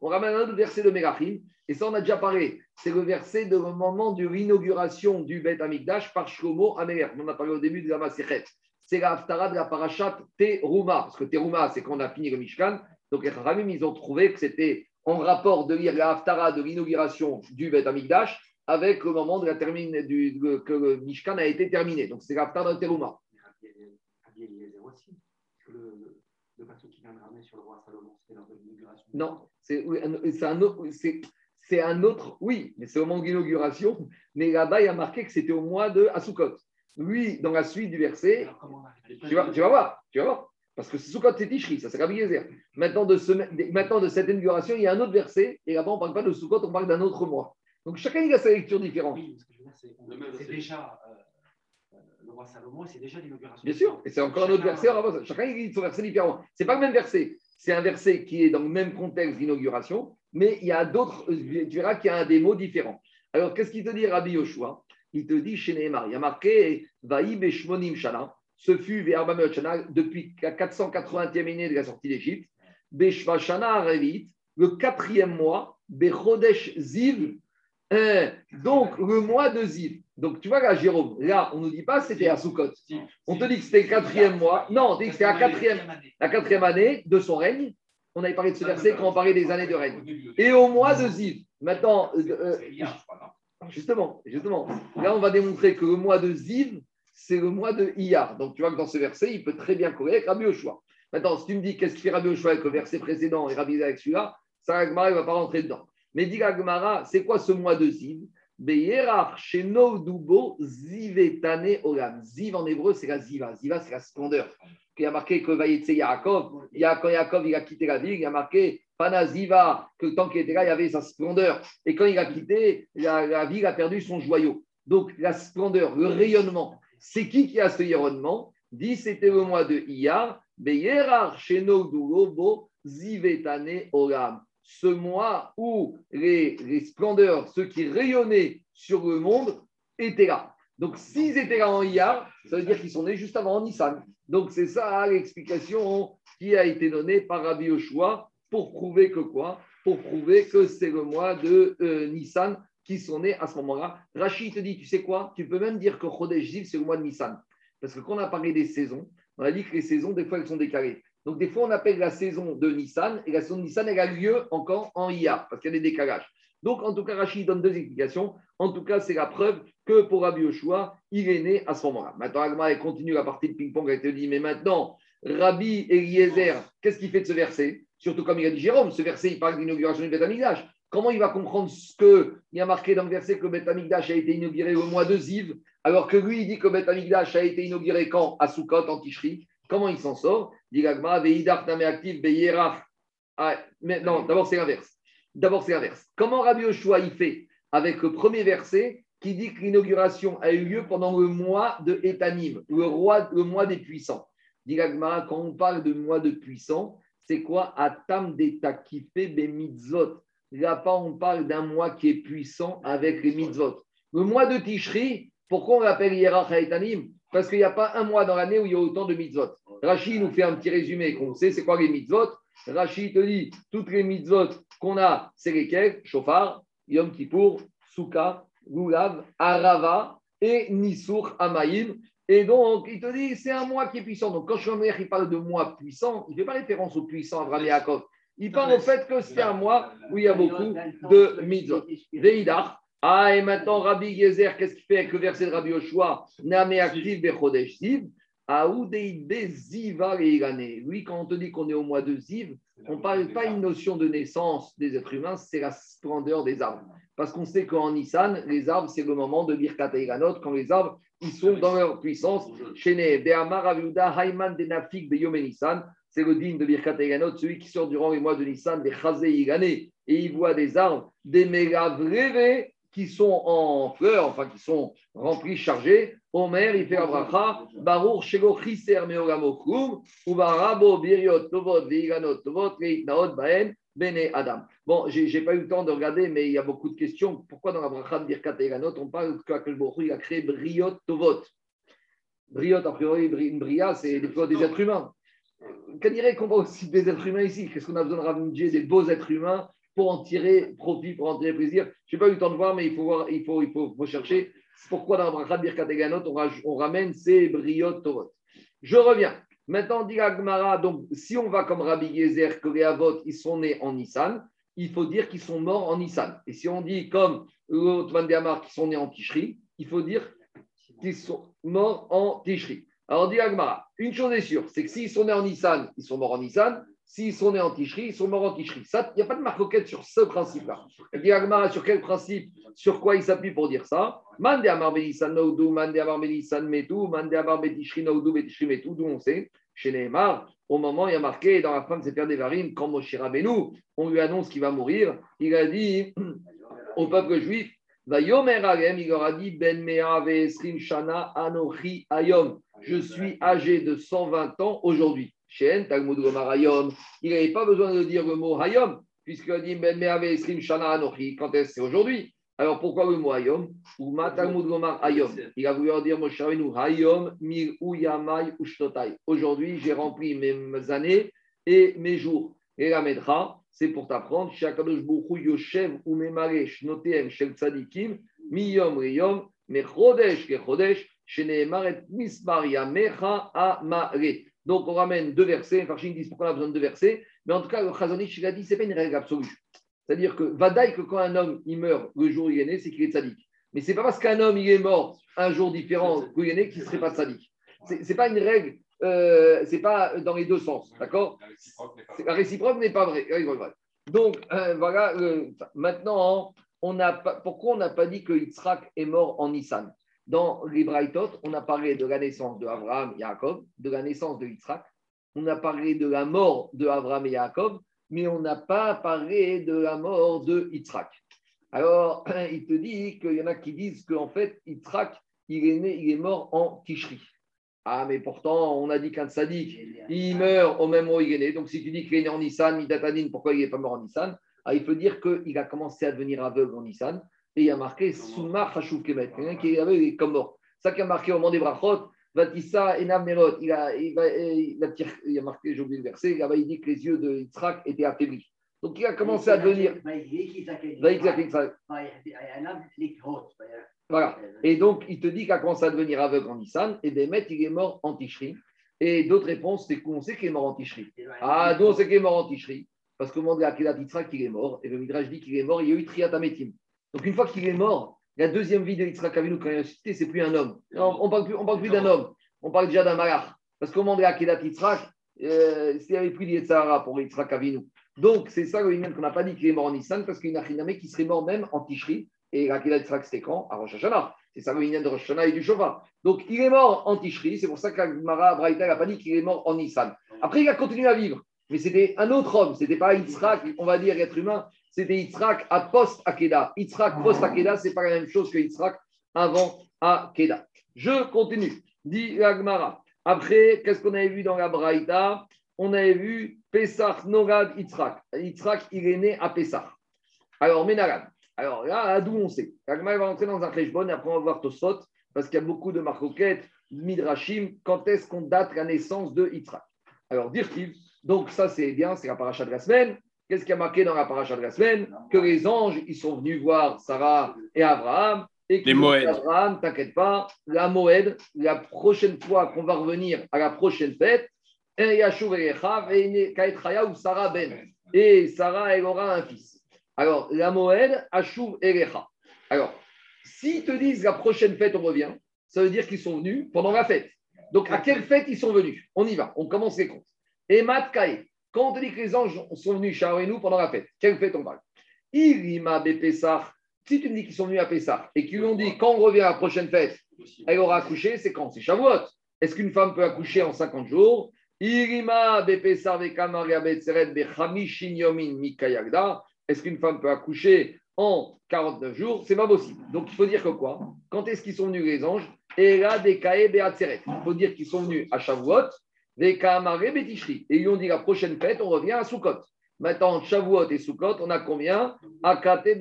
On ramène un autre verset de Merachim. Et ça, on a déjà parlé. C'est le verset de moment de l'inauguration du Bet Amikdash par Shlomo Améler. On a parlé au début de la Masechet. C'est la Haftara de la Parashat Teruma. Parce que Teruma, c'est quand on a fini le Mishkan. Donc les Ramim, ils ont trouvé que c'était en rapport de lire la Haftara de l'inauguration du Bet Amigdash avec le moment de la termine du, que le Mishkan a été terminé. Donc c'est la Haftara de Teruma. Non, c'est un, autre, c'est un autre, oui, mais c'est au moment de l'inauguration. Mais là-bas, il a marqué que c'était au mois de Asukot. Lui, dans la suite du verset, tu vas, tu vas voir, tu vas voir. Parce que c'est Sukkot, c'est Tishri, ça c'est Rabbi Yezer. Maintenant de, ce, maintenant, de cette inauguration, il y a un autre verset, et là-bas, on ne parle pas de Sukkot, on parle d'un autre mois. Donc chacun il a sa lecture différente. Oui, c'est déjà euh, le roi Salomon, c'est déjà l'inauguration. Bien sûr, et c'est encore un autre verset. Chacun il lit son verset différent. Ce n'est pas le même verset. C'est un verset qui est dans le même contexte d'inauguration, mais il y a d'autres, tu verras qu'il y a des mots différents. Alors, qu'est-ce qu'il te dit, Rabbi Yoshua? Il te dit chez Nehemar, il y a marqué Vaï Beshmonim Shana ce fut depuis la 480e année de la sortie d'Égypte, Beshvashana Revit, le quatrième mois, Bechodesh Ziv, donc le mois de Ziv. Donc tu vois là, Jérôme, là, on ne nous dit pas c'était à Sukkot. On te dit que c'était le quatrième mois. Non, on te dit que c'était la quatrième, la quatrième année de son règne. On avait parlé de ce verset quand on parlait des années de règne. Et au mois de Ziv. Maintenant, euh, euh, justement, justement, là, on va démontrer que le mois de Ziv, c'est le mois de Iyar. Donc tu vois que dans ce verset, il peut très bien courir avec Rabbi Oshua. Maintenant, si tu me dis qu'est-ce qu'il fait Rabbi Oshua avec le verset précédent et Rabbi avec celui-là, ça, ne va pas rentrer dedans. Mais dit Agmara, c'est quoi ce mois de Ziv Olam. Ziv en hébreu, c'est la Ziva. Ziva, c'est la splendeur. Il y a marqué que Vayetse Yaakov, quand Yaakov il a quitté la ville, il y a marqué Pana Ziva, que tant qu'il était là, il y avait sa splendeur. Et quand il a quitté, la, la ville a perdu son joyau. Donc la splendeur, le rayonnement, c'est qui qui a ce rayonnement? Dit c'était le mois de Iyar, Beyerar Shenodulobo Zivetane Olam. Ce mois où les, splendeurs, ceux qui rayonnaient sur le monde, étaient là. Donc, s'ils étaient là en Iyar, ça veut dire qu'ils sont nés juste avant en Nissan. Donc, c'est ça l'explication qui a été donnée par Rabbi Yoshua pour prouver que quoi? Pour prouver que c'est le mois de euh, Nissan qui sont nés à ce moment-là. Rachid te dit, tu sais quoi? Tu peux même dire que Chodesh Ziv, c'est le mois de Nissan. Parce que quand on a parlé des saisons, on a dit que les saisons, des fois, elles sont décalées. Donc, des fois, on appelle la saison de Nissan, et la saison de Nissan, elle a lieu encore en IA, parce qu'il y a des décalages. Donc, en tout cas, Rachid donne deux explications. En tout cas, c'est la preuve que pour Rabbi Yoshua, il est né à ce moment-là. Maintenant, Agma continue la partie de ping-pong. Elle te dit, mais maintenant, Rabbi Eliezer, qu'est-ce qu'il fait de ce verset? Surtout comme il a dit Jérôme, ce verset, il parle d'inauguration du Beth Amikdash. Comment il va comprendre ce qu'il y a marqué dans le verset que le Beth Amikdash a été inauguré au mois de Ziv, alors que lui, il dit que le Beth Amikdash a été inauguré quand? À Sukkot, en Tishri. Comment il s'en sort Ah, mais non, d'abord c'est l'inverse. D'abord c'est l'inverse. Comment Rabbi Yoshua il fait avec le premier verset qui dit que l'inauguration a eu lieu pendant le mois de Etanim, le, roi, le mois des puissants? Dit quand on parle de mois de puissants, c'est quoi? Atam de takifé be mitzvot. Là-bas, on parle d'un mois qui est puissant avec les mitzvot. Le mois de Tishri, pourquoi on l'appelle Yerach Etanim Parce qu'il n'y a pas un mois dans l'année où il y a autant de mitzvot. Rachid nous fait un petit résumé qu'on sait c'est quoi les mitzvot. Rachid te dit toutes les mitzvot qu'on a, c'est lesquelles? Shofar, Yom Kippour, Souka, Goulav, Arava et Nisur Amaïm. Et donc, il te dit, c'est un mois qui est puissant. Donc, quand Shomer, il parle de mois puissant, il ne fait pas référence au puissant Abraham et. Il parle au fait que c'est un mois où il y a beaucoup de mitzvot. Veidar. Ah, et maintenant, Rabbi Yezer, qu'est-ce qu'il fait avec le verset de Rabbi Yoshua? Name active Bechodesh. Oui, quand on te dit qu'on est au mois de Ziv, on ne parle pas une notion de naissance des êtres humains, c'est la splendeur des arbres. Parce qu'on sait qu'en Nissan, les arbres, c'est le moment de Birkat Eiganot, quand les arbres, ils sont dans leur puissance. C'est le digne de Birkat Eiganot, celui qui sort durant les mois de Nissan, des Chazé et il voit des arbres, des rêvés qui sont en fleurs, enfin qui sont remplis, chargés. Omer, il fait Abracha, Baruch Shego Chiser Meogamokum, Ubarabo Biriot Tovot Veiganot Tovot Reitnaot Baen Bene Adam. Bon, je n'ai pas eu le temps de regarder, mais il y a beaucoup de questions. Pourquoi dans la bracha de Birkat Eiganot, on parle que il a créé Briot Tovot? Briot, a priori, une bria, c'est des des êtres humains. Qu'on dirait qu'on voit aussi des êtres humains ici? Qu'est-ce qu'on a besoin de ramener des beaux êtres humains pour en tirer profit, pour en tirer plaisir. Je n'ai pas eu le temps de voir, mais il faut, voir, il faut, il faut, chercher. Pourquoi dans la de Birkat Eganot, on, ramène ces briot Torot. Je reviens. Maintenant, dit Agmara, donc si on va comme Rabbi Yezer, que les Avot, ils sont nés en Nissan, il faut dire qu'ils sont morts en Nissan. Et si on dit comme l'autre Amar qui sont nés en Tishri, il faut dire qu'ils sont morts en Tishri. Alors, dit Agmara, une chose est sûre, c'est que s'ils sont nés en Nissan, ils sont morts en Nissan. S'ils sont nés en Ticherie, ils sont morts en Ticherie. Il n'y a pas de marcoquette sur ce principe-là. Sur quel principe, sur quoi il s'appuie pour dire ça? Mande Amar Noudou, Mande Amar Metou, Mande Amar Betishri Metou, d'où on sait, chez Nehemar, au moment, il y a marqué dans la fin de ses pères d'Evarim, quand Moshe Rabbeinu, on lui annonce qu'il va mourir, il a dit au peuple juif, va il leur a dit, Ben Shana Anochi Ayom, je suis âgé de 120 ans aujourd'hui. Shen, Talmud Hayom, il n'avait pas besoin de dire le mot Hayom, puisqu'il a dit Ben Esrim Shana Anochi, quand est-ce c'est aujourd'hui? Alors pourquoi le mot Hayom? Ou Ma Talmud Gomar Hayom Il a voulu dire Moshe Rabbeinu Hayom Mir Uyamai Ushtotai. Aujourd'hui, j'ai rempli mes années et mes jours. Et la Medra, c'est pour t'apprendre Shakadosh Bouchou Yoshev ou Memaresh Notem Shel Tzadikim Miyom Riyom Mechodesh Kechodesh Sheneemar et Mismar Yamecha Amare. Donc, on ramène deux versets. Farchim disent pourquoi on a besoin de deux versets. Mais en tout cas, le Chazonich, il a dit, ce n'est pas une règle absolue. C'est-à-dire que, Vadaï, que quand un homme il meurt le jour où il est né, c'est qu'il est sadique. Mais ce n'est pas parce qu'un homme il est mort un jour différent où il est né qu'il ne serait pas sadique. Ce n'est pas une règle, euh, ce n'est pas dans les deux sens. D'accord? La réciproque n'est pas vraie. Donc, euh, voilà, euh, maintenant, on a pourquoi on n'a pas dit que Yitzhak est mort en Nissan? Dans les Braithot, on a parlé de la naissance de Abraham et Jacob, de la naissance de Yitzhak, on a parlé de la mort de Abraham et Jacob, mais on n'a pas parlé de la mort de Yitzhak. Alors, il te dit qu'il y en a qui disent qu'en fait, Yitzhak, il est, né, il est mort en Tishri. Ah, mais pourtant, on a dit qu'un sadique, il meurt au même moment où il est né. Donc, si tu dis qu'il est né en Nissan, Midatadine, pourquoi il n'est pas mort en Nissan? Ah, Il faut dire qu'il a commencé à devenir aveugle en Nissan et il y a marqué Souma Hashouv Kemet, quelqu'un qui avait comme mort. Ça qui a marqué au moment des brachot, Vatissa Enam Nerot, il a, il, a, il, a, il a marqué, j'ai oublié le verset, il dit que les yeux de Yitzhak étaient affaiblis. Donc il a commencé à devenir. Voilà. Et donc il te dit qu'il a commencé à devenir aveugle en Nissan, et Bémet, il est mort en Tishri. Et d'autres réponses, c'est qu'on sait qu'il est mort en Ticherie. Ah, d'où on sait qu'il est mort en Ticherie Parce qu'au moment de la Yitzhak, il est mort. Et le Midrash dit qu'il est mort, il y a eu Triatametim. Donc une fois qu'il est mort, la deuxième vie de Yitzhak Avinu, quand il a ressuscité, c'est plus un homme. On ne parle plus, plus d'un homme. On parle déjà d'un malach. Parce qu'au moment de la Kedat Yitzhak, euh, s'il avait plus d'Yetzahara pour Yitzhak Avinu. Donc c'est ça qu'on n'a pas dit qu'il est mort en Nissan, parce qu'il y a une qui serait mort même en Tishri. Et la Kedat Yitzhak, c'était quand? À Rosh Hashanah. C'est ça le de Rosh Hashanah et du Shofar. Donc il est mort en Tishri. C'est pour ça que Mara Braïta n'a pas dit qu'il est mort en Nissan. Après, il a continué à vivre. Mais c'était un autre homme. C'était pas Yitzhak, on va dire être humain. C'était Yitzhak à post-Akeda. Yitzhak post-Akeda, ce n'est pas la même chose que Yitzhak avant Akeda. Je continue. Dit Agmara. Après, qu'est-ce qu'on avait vu dans la Braïta? On avait vu Pesach Nogad Yitzhak. Yitzhak, il est né à Pesach. Alors, Ménagad. Alors là, d'où on sait? Agmara va entrer dans un Kheshbon et après on va voir Tosot parce qu'il y a beaucoup de marcoquettes, Midrashim. Quand est-ce qu'on date la naissance de Yitzhak? Alors, dire qu'il. Donc, ça, c'est bien, c'est la paracha de la semaine. Qu'est-ce qui a marqué dans la paracha de la semaine? Que les anges, ils sont venus voir Sarah et Abraham. Et Les Moed. Abraham, t'inquiète pas, la Moed, la prochaine fois qu'on va revenir à la prochaine fête, et Sarah Ben. Et Sarah, elle aura un fils. Alors, la Moed, Ashuv Erecha. Alors, s'ils te disent la prochaine fête, on revient, ça veut dire qu'ils sont venus pendant la fête. Donc, à quelle fête ils sont venus? On y va, on commence les comptes. Et Matkaï, quand on te dit que les anges sont venus chez nous pendant la fête, quelle fête on parle? Irima Bepessar. Si tu me dis qu'ils sont venus à Pessah et qu'ils lui ont dit quand on revient à la prochaine fête, elle aura accouché, c'est quand? C'est Shavuot. Est-ce qu'une femme peut accoucher en 50 jours? Irima Vekamaria Betseret Bechamishin Yomin Mikayagda. Est-ce qu'une femme peut accoucher en 49 jours? C'est pas possible. Donc il faut dire que quoi? Quand est-ce qu'ils sont venus les anges? Il faut dire qu'ils sont venus à Shavuot. Et ils ont dit la prochaine fête, on revient à Sukkot. Maintenant, Shavuot et Sukkot, on a combien? Akate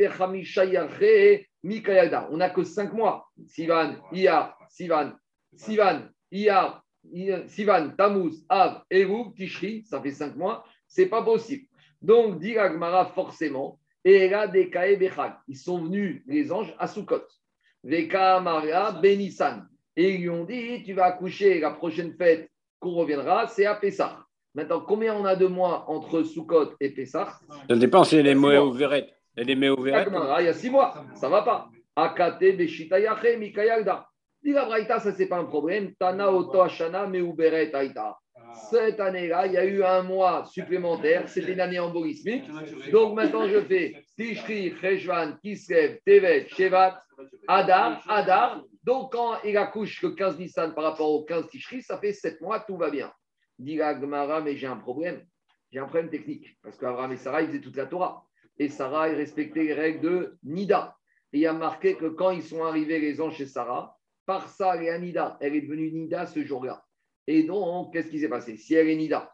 Mikayada. On n'a que 5 mois. Sivan, Iyar, Sivan, Sivan, Iyar, Sivan, Tammuz, Av, Eru, Tishri, ça fait 5 moit. C'est pas possible. Donc, dit Agmara forcément. Ils sont venus, les anges, à Sukkot. Veka Maria Benissan. Et ils lui ont dit, tu vas accoucher la prochaine fête qu'on reviendra, c'est à Pessah. Maintenant, combien on a de mois entre Sukkot et Pessah? Ça dépend si Moé mois. ou Véret. Ou Véret. Il y a six mois, ça va pas. Akate Beshita Yache Mikayalda. Dit la Braïta, ça c'est pas un problème. Tana Oto Ashana Meuberet Aïta. Cette année-là, il y a eu un mois supplémentaire. C'était une année embolismique. Donc maintenant, je fais Tishri, Cheshvan, Kislev, Tevet, Shevat, Adar, Adar. Donc quand il accouche le 15 Nissan par rapport au 15 Tishri, ça fait 7 mois, tout va bien. Dit la Gemara, mais j'ai un problème. J'ai un problème technique. Parce qu'Abraham et Sarah, ils faisaient toute la Torah. Et Sarah, ils respectaient les règles de Nida. Et il a marqué que quand ils sont arrivés, les anges chez Sarah, par ça, et Nida, elle est devenue Nida ce jour-là. Et donc, qu'est-ce qui s'est passé? Si elle est Nida,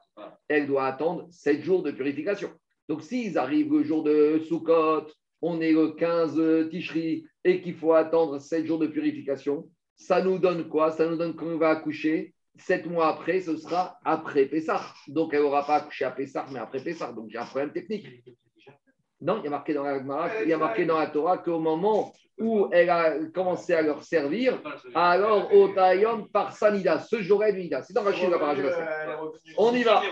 elle doit attendre 7 jours de purification. Donc, s'ils arrivent le jour de Sukkot, on est le 15 Tishri, et qu'il faut attendre 7 jours de purification, ça nous donne quoi? Ça nous donne qu'on va accoucher 7 mois après, ce sera après Pessah. Donc, elle n'aura pas accouché à Pessah, mais après Pessah. Donc, j'ai un problème technique. Non, il y a marqué dans la, il y a marqué dans la Torah qu'au moment où elle a commencé à leur servir, alors au Taïom par Sanida, ce jour-là Nida. C'est dans Rachid la parage. On y va.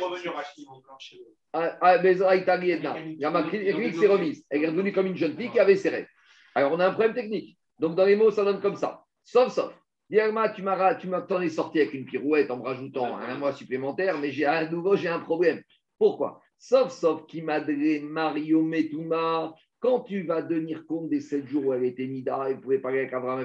Il y a marqué que c'est remise. Elle est revenue comme une jeune fille qui avait ses règles. Alors on a un problème technique. Donc dans les mots, ça donne comme ça. Sauf, sauf. Diagma, tu m'as tu m'as- t'en es sorti avec une pirouette en me rajoutant un mois supplémentaire, mais j'ai à nouveau j'ai un problème. Pourquoi? Sauf, sauf qui madre Mario Metuma, quand tu vas tenir compte des sept jours où elle était Nida et pouvait parler avec Abraham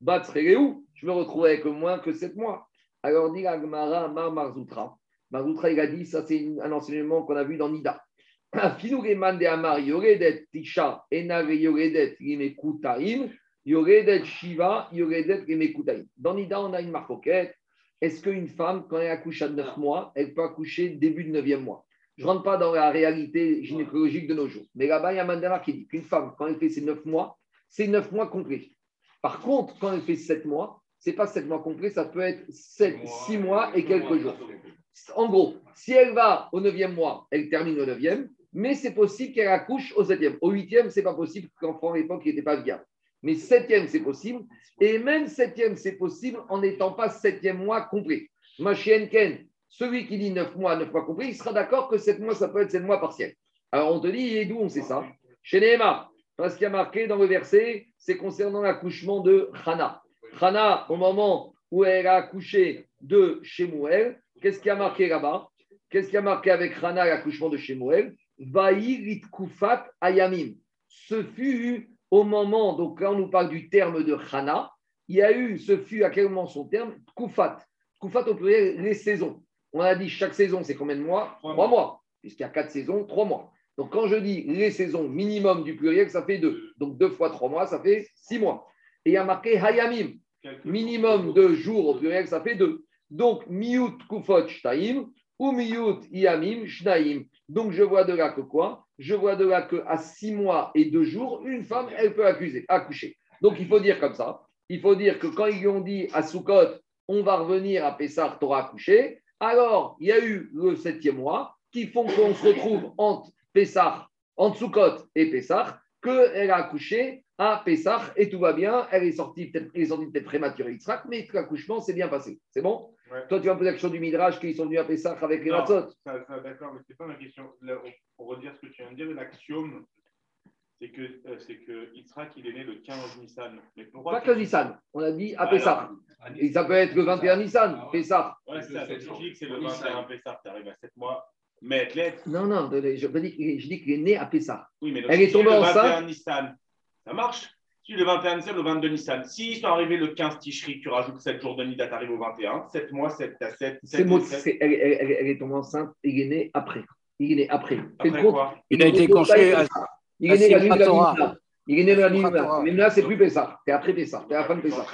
bah, où? Je me retrouve avec moins que sept mois. Alors, dit Agmara Mar Marzoutra. Marzoutra, il a dit, ça c'est un enseignement qu'on a vu dans Nida. Finureman de Amar Yoredet Tisha Yoredet Yoredet Shiva Yoredet. Dans Nida, on a une marcoquette. Est-ce qu'une femme, quand elle accouche à 9 mois, elle peut accoucher début de 9e mois? Je ne rentre pas dans la réalité gynécologique de nos jours. Mais là-bas, il y a Mandela qui dit qu'une femme, quand elle fait ses 9 mois, c'est 9 mois complets. Par contre, quand elle fait 7 mois, ce n'est pas 7 mois complets, ça peut être 7, 6 mois et quelques jours. En gros, si elle va au 9e mois, elle termine au 9e, mais c'est possible qu'elle accouche au 7e. Au 8e, ce n'est pas possible, qu'enfant à l'époque, il n'était pas viable. Mais 7e, c'est possible. Et même 7e, c'est possible en n'étant pas 7e mois complet. Ma chienne Ken, celui qui dit 9 mois, 9 mois complet, il sera d'accord que 7 mois, ça peut être 7 mois partiels. Alors on te dit, et d'où on sait ça? Chez Nehemar. Parce qu'il y a marqué dans le verset, c'est concernant l'accouchement de Hana. Hana, au moment où elle a accouché de Shemuel, qu'est-ce qui a marqué là-bas? Qu'est-ce qui a marqué avec Hana l'accouchement de Shemuel Vaïrit Kufat Ayamim. Ce fut au moment, donc là on nous parle du terme de Hana, il y a eu, ce fut à quel moment son terme? Kufat. Kufat au pluriel, les saisons. On a dit chaque saison, c'est combien de mois Trois mois. Puisqu'il y a quatre saisons, trois mois. Donc quand je dis les saisons minimum du pluriel, ça fait deux. Donc deux fois trois mois, ça fait six mois. Et il y a marqué Hayamim. Minimum de jours au pluriel, ça fait deux. Donc miut kufot shtaim ou miut yamim shnaim. Donc je vois de là que quoi Je vois de là que à six mois et deux jours, une femme, elle peut accuser, accoucher. Donc il faut dire comme ça. Il faut dire que quand ils lui ont dit à Sukkot, on va revenir à Pessah, tu auras accouché, alors il y a eu le septième mois qui font qu'on se retrouve entre Pessah, entre Sukkot et Pessah, qu'elle a accouché à Pessah et tout va bien. Elle est sortie peut-être peut prématurée, mais l'accouchement s'est bien passé. C'est bon? Ouais. Toi, tu vas me poser la question du Midrash qu'ils sont venus à Pessah avec les matzot. D'accord, mais c'est pas ma question. Là, pour redire ce que tu viens de dire, l'axiome, c'est que, euh, c'est que Yitzhak, il est né le 15 Nissan. Mais pourquoi Pas tu- que Nissan, on a dit à Ah, Pessah. Et ça peut être le 21 Nissan, Pessah. Ouais, c'est ça. c'est le 21 Pessah, tu arrives à 7 mois. Mais athlète, Non, non, je, je dis, je dis qu'il est né à Pessah. oui, mais donc, Elle si est tombée le enceinte. 21 Nissan, ça marche? Si le 21 Nissan, le 22 Nissan. S'ils sont arrivés le 15 Tishri, tu rajoutes 7 jours de Nida, tu arrives au 21. 7 mois, 7 à 7. C'est mot- c'est- elle, elle- elle- elle est tombée enceinte, il est né après. Il est né après. Après quoi? Il a été construit à, Il est né la nuit de la. Mimna. Il est né la nuit de la Simchat Mimna. Là, c'est plus Pessah. C'est après Pessah. C'est à la fin de Pessah.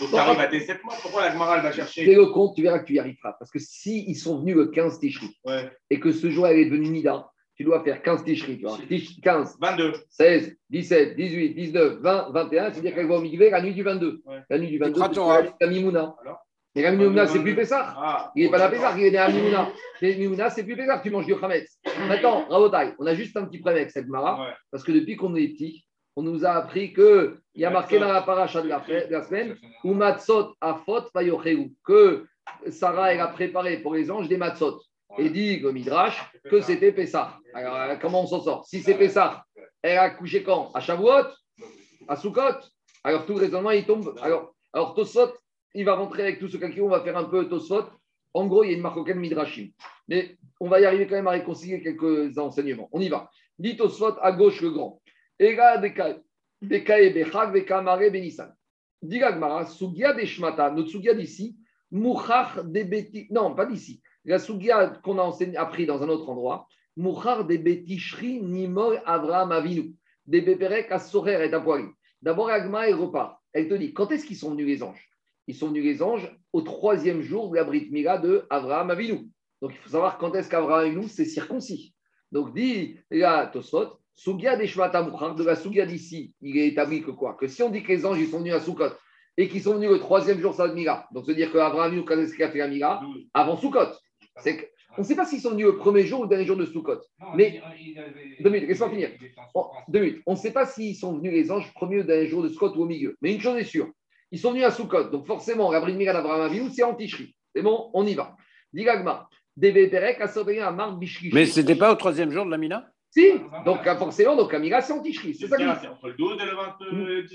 Donc tu arrives à tes 7 mois. Pourquoi la Gemara, elle va Fais chercher le compte, tu verras que tu y arriveras. Parce que s'ils sont venus le 15 Tishri Ouais, et que ce jour elle est devenue Nida, tu dois faire 15 Tishri. Tu vois. Tish- 15, 22. 16, 17, 18, 19, 20, 21. C'est-à-dire qu'elle va au Migvé la nuit du 22. Ouais. La nuit du 22, Krat c'est Torah. la Mimouna. Alors Et la Mimouna, c'est plus Pessah. Ah, Il n'est pas d'accord. Pessah, il est né à Mimouna. Mimouna, c'est plus Pessah, tu manges du Khametz. Maintenant, Rabotai, on a juste un petit problème avec cette Mara. Parce que depuis qu'on est petit, on nous a appris qu'il y a marqué dans la paracha de la, de la semaine, ou matzot afot vayocheu, que Sarah elle a préparé pour les anges des matzot. Et dit le Midrash que c'était Pessah. Alors euh, comment on s'en sort? Si c'est Pessah, elle a couché quand? À Shavuot? À Sukkot? Alors tout le raisonnement il tombe. Alors, alors Tosot, il va rentrer avec tout ce calcul, on va faire un peu Tosot. En gros, il y a une marque auquel Midrashim. Mais on va y arriver quand même à réconcilier quelques enseignements. On y va. Dit Tosot à gauche le grand. Ega Bekae Bekae Bechag Bekamare Benissan. Dit Gagmara, Sugia des Shmata, notre Sugia d'ici, Mouchar des Beti. Non, pas d'ici. La Sugia qu'on a enseigné, appris dans un autre endroit, Mouchar des Betishri Nimor Avraham Avinu. Des Beperek à Sorer et. D'abord, Agma, elle repart. Elle te dit, quand est-ce qu'ils sont venus les anges? Ils sont venus les anges au troisième jour de la Brit Mila de Avraham Avinu. Donc, il faut savoir quand est-ce qu'Avraham Avinu s'est circoncis. Donc, dit là, Tosot, Sugia des de la Sugia d'ici, il est établi que quoi? Que si on dit que les anges ils sont venus à Sukkot et qu'ils sont venus le troisième jour de Mila, donc se dire qu'Avraham Avinu, quand est-ce qu'il a fait la Mila Avant. C'est que- on ne sait pas s'ils sont venus le premier jour ou le dernier jour de Sukkot. Mais- Deux minutes, laisse-moi finir. Oh, deux minutes. On ne sait pas s'ils sont venus les anges premier ou dernier jour de Sukkot ou au milieu. Mais une chose est sûre, ils sont venus à Sukkot. Donc forcément, la Brit Mila d'Abraham Avinu, c'est anti-shri. C'est bon, on y va. Digagma. Mais c'était pas au troisième jour de la Mina? Si, donc euh, forcément, donc la Mila, c'est anti-shri. C'est ça entre le 12 et le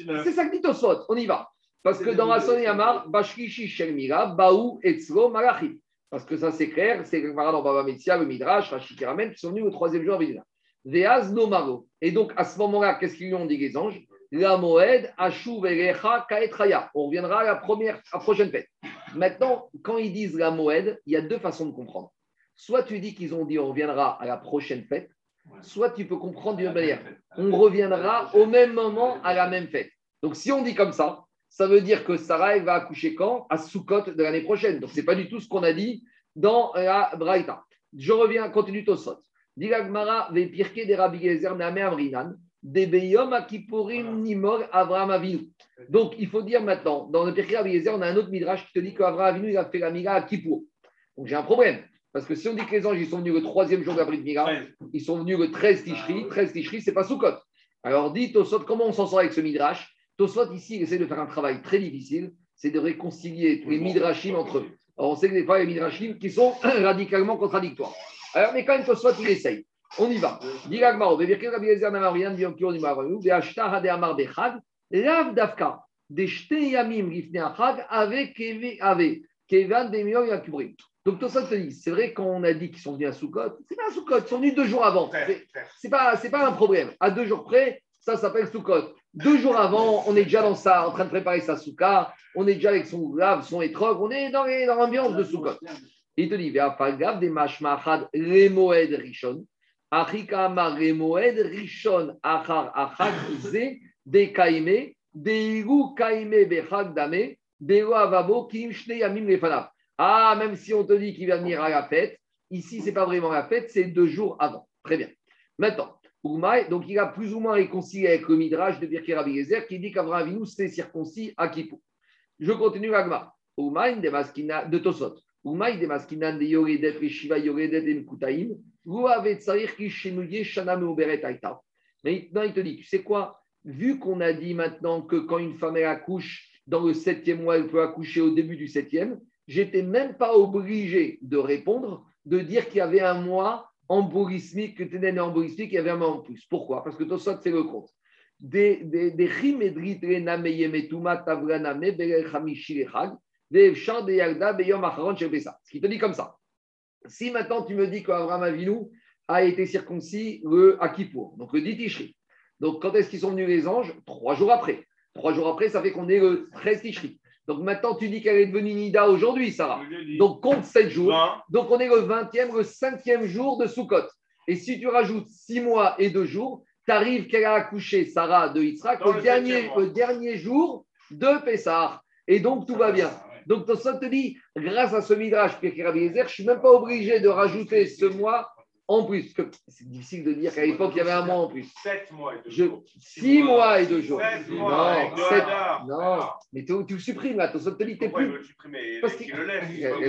29. c'est ça que dit Tosfot. On y va. Parce que dans Hasson et Amar, Bashkishi Shel Mila, Baou, Etzlo, Malachim. Parce que ça, c'est clair, c'est que dans Baba Metzia, le Midrash, Rashi Keramen, qui sont venus au troisième jour à. Veaz Nomaro. Et donc, à ce moment-là, qu'est-ce qu'ils lui ont dit les anges? La Moed, Ashu, Verecha, Kaetraya. On reviendra à la, première, à prochaine fête. Maintenant, quand ils disent la Moed, il y a deux façons de comprendre. Soit tu dis qu'ils ont dit on reviendra à la prochaine fête, soit tu peux comprendre d'une manière. On reviendra au même moment à la même fête. Donc, si on dit comme ça, ça veut dire que Sarah va accoucher quand? À Sukkot de l'année prochaine. Donc, ce n'est pas du tout ce qu'on a dit dans la Braïta. Je reviens, continue Tosot. Dilagmara vepirke de Rabbi Gezer Amrinan, Nimor Avraham Avinu. Donc, il faut dire maintenant, dans le Pirkei Rabbi Gezer, on a un autre midrash qui te dit qu'Avraham Avinu, il a fait la Mila à Kippour. Donc, j'ai un problème. Parce que si on dit que les anges, ils sont venus le troisième jour Mila, 13. ils sont venus le 13 Tishri. 13 Tishri, c'est pas Sukkot. Alors dit Tosot, comment on s'en sort avec ce midrash? Tosot, ici, il essaie de faire un travail très difficile, c'est de réconcilier les midrashim entre eux. Alors on sait que des fois, il y a des midrashim qui sont radicalement contradictoires. Alors, mais quand même, Tosot, il essaye. On y va. Donc, tout ça te dit, c'est vrai qu'on a dit qu'ils sont venus à Soukot, c'est pas à Soukot, ils sont venus deux jours avant. C'est- pas, pas un problème. À deux jours près, ça s'appelle Soukot. Deux jours avant, on est déjà dans ça, en train de préparer sa souka, on est déjà avec son lave, son étrog, on est dans, les- dans l'ambiance de Soukot. Il te dit, Ve'apagav des mashmachad remoed rishon, rishon achar achad ze de kaime, de igu kaime. Ah, même si on te dit qu'il va venir à la fête, ici, c'est pas vraiment la fête, c'est deux jours avant. Très bien. Maintenant, Oumai, donc il a plus ou moins réconcilié avec le Midrash de Birkir Rabbi Eliezer qui dit qu'Avraham Avinu s'est circoncis à Kippour. Je continue l'agma. Oumaï de Maskina de Tosot. Oumaï de Maskina de Yoredet Rishiva Yoredet et Mkutaim. Aïta. Maintenant, il te dit, tu sais quoi? Vu qu'on a dit maintenant que quand une femme accouche dans le septième mois, elle peut accoucher au début du septième, j'étais même pas obligé de répondre, de dire qu'il y avait un mois embolismique, que tu né embolismique, il y avait un mois en plus. Pourquoi? Parce que Tosot fait le compte. Ce qui te dit comme ça. Si maintenant tu me dis qu'Abraham Avinu a été circoncis le à Kippour, donc le 10 Tishri. Donc quand est-ce qu'ils sont venus les anges? Trois jours après. Trois jours après, ça fait qu'on est le 13 Tishri. Donc maintenant tu dis qu'elle est devenue Nida aujourd'hui, Sarah. Donc compte 7 jours. Donc on est le 20e, le 5e jour de Sukkot. Et si tu rajoutes 6 mois et 2 jours, tu arrives qu'elle a accouché, Sarah, de Yitzhak, le, le dernier, le dernier jour de Pessah. Et donc tout va bien. Donc ça te dit, grâce à ce midrash, je ne suis même pas obligé de rajouter ce mois en plus. Parce que C'est difficile de dire qu'à l'époque, il y avait un mois en plus. 7 mois et 2 Je, jours. 6 mois et 2 jours. Sept mois Non, sept- non, mais tu, tu le supprimes là, ton te dit, t'es Pourquoi il plus. veut le supprimer? Parce qu'il- le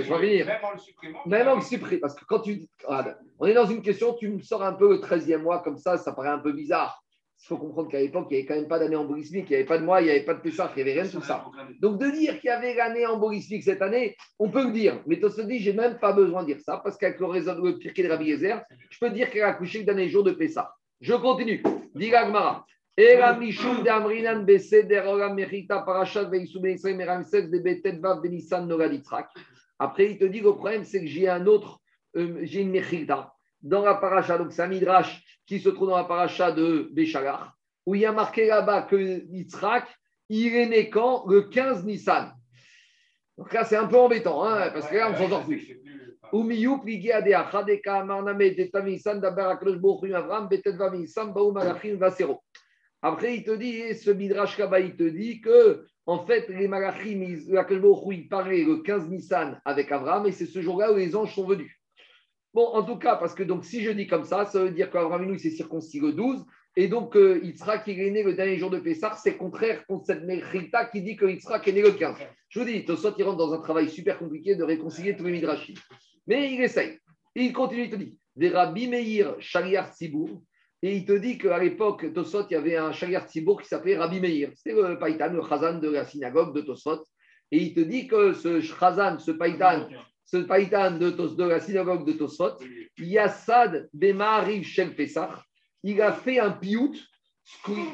venir. Même en le supprimant. Même en le supprime, parce que quand tu. Regarde, on est dans une question, tu me sors un peu le 13e mois comme ça, ça paraît un peu bizarre. Il faut comprendre qu'à l'époque, il n'y avait quand même pas d'année embolismique, il n'y avait pas de mois, il n'y avait pas de Pessah, il n'y avait rien de tout ça. Donc de dire qu'il y avait l'année embolismique cette année, on peut le dire. Mais se dit, j'ai même pas besoin de dire ça, parce qu'avec le raison le Pirkei de Rabbi Yezer, je peux dire qu'elle a accouché dernier jour de Pessah. Je continue. Dit Gagmara. Era mishum de parashat ben de. Après, il te dit que le problème, c'est que j'ai un autre, euh, j'ai une mechita dans la paracha, donc c'est un midrash qui se trouve dans la paracha de Béchalach, où il y a marqué là-bas que Yitzhak, il est né quand Le 15 Nissan. Donc là, c'est un peu embêtant, hein, parce que là, on s'en sort plus. Après, il te dit, ce midrash là il te dit que, en fait, les malachim, hu, il parlait le 15 Nissan avec Avram, et c'est ce jour-là où les anges sont venus. Bon, en tout cas, parce que donc si je dis comme ça, ça veut dire qu'Abraham il s'est circoncis le 12, et donc euh, Yitzhak, il est né le dernier jour de Pessah, c'est contraire contre cette Mechita qui dit que Yitzhak est né le 15. Je vous dis, Tosot, il rentre dans un travail super compliqué de réconcilier tous les midrashim. Mais il essaye. Il continue, il te dit, des Rabbi Meir Shaliar Tzibour, et il te dit qu'à l'époque, Tosot, il y avait un Shaliar Tzibour qui s'appelait Rabbi Meir. C'est le païtan, le chazan de la synagogue de Tosot. Et il te dit que ce chazan, ce païtan, ce païtan de, de la synagogue de Tosot, Yassad Bemariv Shel Pessah, il a fait un piout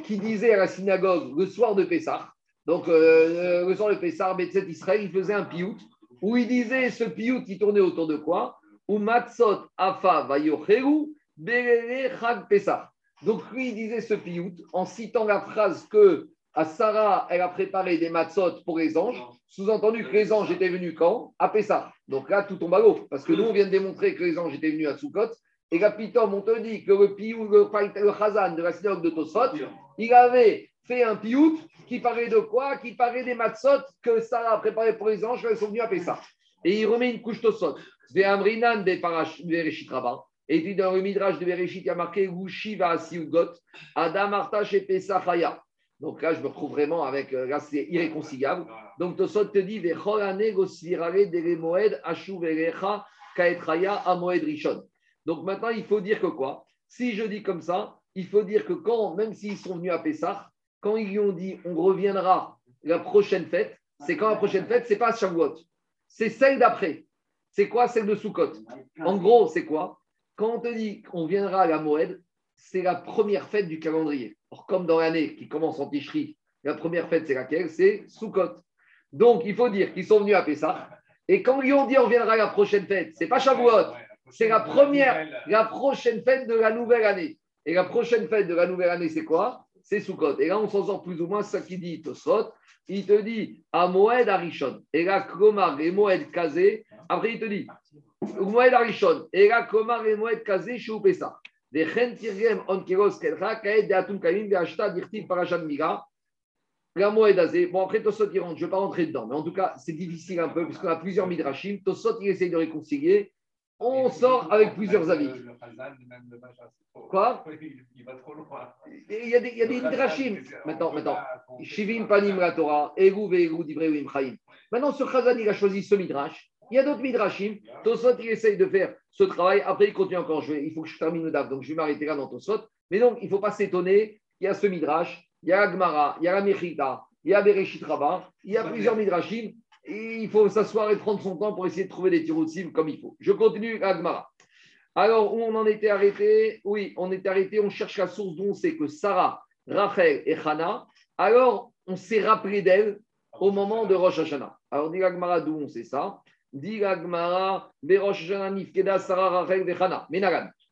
qui, disait à la synagogue le soir de Pessah, donc euh, le soir de Pessah, Betzet Israël, il faisait un piout où il disait ce piout qui tournait autour de quoi? Umatzot Afa Vayocheru Berere Chag Pessah. Donc lui, il disait ce piout en citant la phrase que à Sarah, elle a préparé des matzot pour les anges, sous-entendu que les anges étaient venus quand? À Pessah. Donc là, tout tombe à l'eau, parce que nous, on vient de démontrer que les anges étaient venus à Sukkot, et là, Pitom, on te dit que le piout, le, le chazan de la synagogue de Tosot, il avait fait un piout qui parlait de quoi? Qui parlait des matzot que Sarah a préparé pour les anges quand ils sont venus à Pessah. Et il remet une couche Tosot. Ve Amrinan de Parash- Bereshit Rabbah. Et puis dans le Midrash de Bereshit, il y a marqué Wushi va Adam Arta chez Pessah Chaya. Donc là, je me retrouve vraiment avec. euh, Là, c'est irréconciliable. Donc Tosot te dit. Donc maintenant, il faut dire que quoi? Si je dis comme ça, il faut dire que quand, même s'ils sont venus à Pessah, quand ils lui ont dit on reviendra la prochaine fête, c'est quand la prochaine fête? C'est pas Shavuot, c'est celle d'après. C'est quoi? Celle de Sukkot En gros, c'est quoi? Quand on te dit qu'on viendra à la Moed, c'est la première fête du calendrier. Or, comme dans l'année qui commence en Tishri, la première fête, c'est laquelle? C'est Sukkot. Donc, il faut dire qu'ils sont venus à Pessah. Et quand ils ont dit on viendra à la prochaine fête, c'est pas Shavuot, c'est la première, la prochaine fête de la nouvelle année. Et la prochaine fête de la nouvelle année, c'est quoi? C'est Sukkot. Et là, on s'en sort plus ou moins ça qui dit Tosot. Il te dit à Moed Arishon. Et là, Klomar et Moed Kazé. Après, il te dit Moed Arishon. Et là, Klomar et Moed Kazé, Shou Pessah. Des Chen Bon, après, Tosot, il rentre. Je ne vais pas rentrer dedans. Mais en tout cas, c'est difficile un peu, puisqu'on a plusieurs Midrashim. Tosot, il essaye de réconcilier. On sort avec plusieurs avis. Quoi? Il va trop loin. Il y a des, il y a des Midrashim. Maintenant, maintenant. Shivim Panim la Torah, Egu Ve'egu Divrei Chaim. Maintenant, ce Khazan, il a choisi ce Midrash. Il y a d'autres Midrashim. Tosot, il essaye de faire ce travail. Après, il continue encore. Je vais, il faut que je termine le DAF, donc je vais m'arrêter là dans Tosot. Mais donc, il ne faut pas s'étonner. Il y a ce Midrash, il y a la Gemara, il y a la Mechita, il y a Bereshit Rabbah, il y a plusieurs Midrashim. Et il faut s'asseoir et prendre son temps pour essayer de trouver des tiroutsim comme il faut. Je continue la Gemara. Alors, où on en était arrêté? Oui, on était arrêté, on cherche la source d'où on sait que Sarah, Rachel et Hana, alors on s'est rappelé d'elle au moment de Rosh Hashanah. Alors, dit la Gemara d'où on sait ça?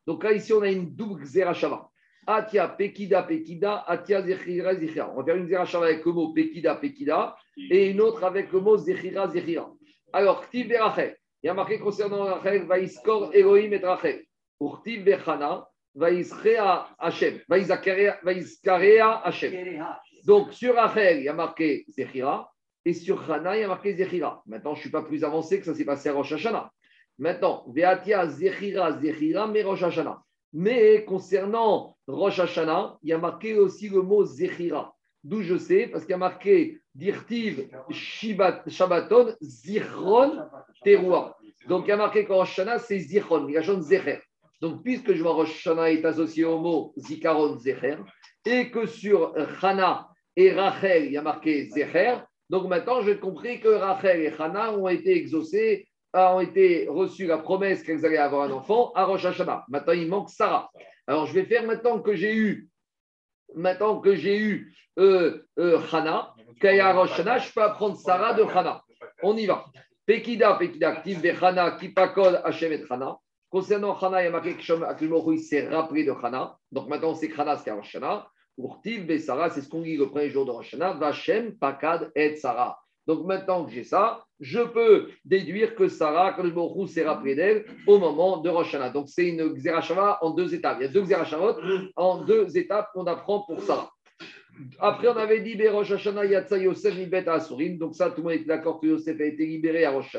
Donc là, ici, on a une double Zerachava. Atia, Pekida, Pekida, Atia, Zechira, Zechira. On va faire une Zerachava avec le mot Pekida, Pekida, et une autre avec le mot Zechira, Zechira. Alors, Ktiv Rachel. Il y a marqué concernant Rachel, Vaïskor Elohim et Rachel. Urtiv Bechana, Vaïskrea Hashem, Vaïskarea Hashem. Donc sur Rachel, il y a marqué Zechira, et sur Hana, il y a marqué Zechira. Maintenant, je ne suis pas plus avancé que ça s'est passé à Rosh Hashanah. Maintenant, Veatia Zechira, Zechira, mais Rosh Hashanah. Mais concernant Rosh Hashanah, il y a marqué aussi le mot Zechira. D'où je sais, parce qu'il y a marqué Dirtiv Shabbaton, Zichron Teroua. Donc il y a marqué qu'en Rosh Hashanah, c'est Zichron, il y a jaune Zecher. Donc puisque je vois Rosh est associé au mot Zikaron Zecher, et que sur Hana et Rachel, il y a marqué Zecher, donc maintenant j'ai compris que Rachel et Hana ont été exaucés, ont été reçus la promesse qu'elles allaient avoir un enfant à Rosh Hashanah. Maintenant il manque Sarah. Alors je vais faire maintenant que j'ai eu maintenant que j'ai eu euh, euh, Hana, Kaya je peux apprendre Sarah de Hana. On y va. Pekida, Pekida, actif de Hana, Kipakol, Hachem et Hana. Concernant Hana, il y a marqué que il s'est rappelé de Hana. Donc maintenant, c'est Hana, c'est Roshana. Urtiv, Sarah, c'est ce qu'on dit le premier jour de Roshana. Vachem, Pakad et Sarah. Donc maintenant que j'ai ça, je peux déduire que Sarah, quand le s'est rappelé d'elle au moment de Rosh. Donc c'est une Xerashava en deux étapes. Il y a deux Xerashavot en deux étapes qu'on apprend pour Sarah. Après, on avait dit Rosh Hashanah Yatsa Yosef Mibet Asurim. Donc ça, tout le monde est d'accord que Yosef a été libéré à Rosh.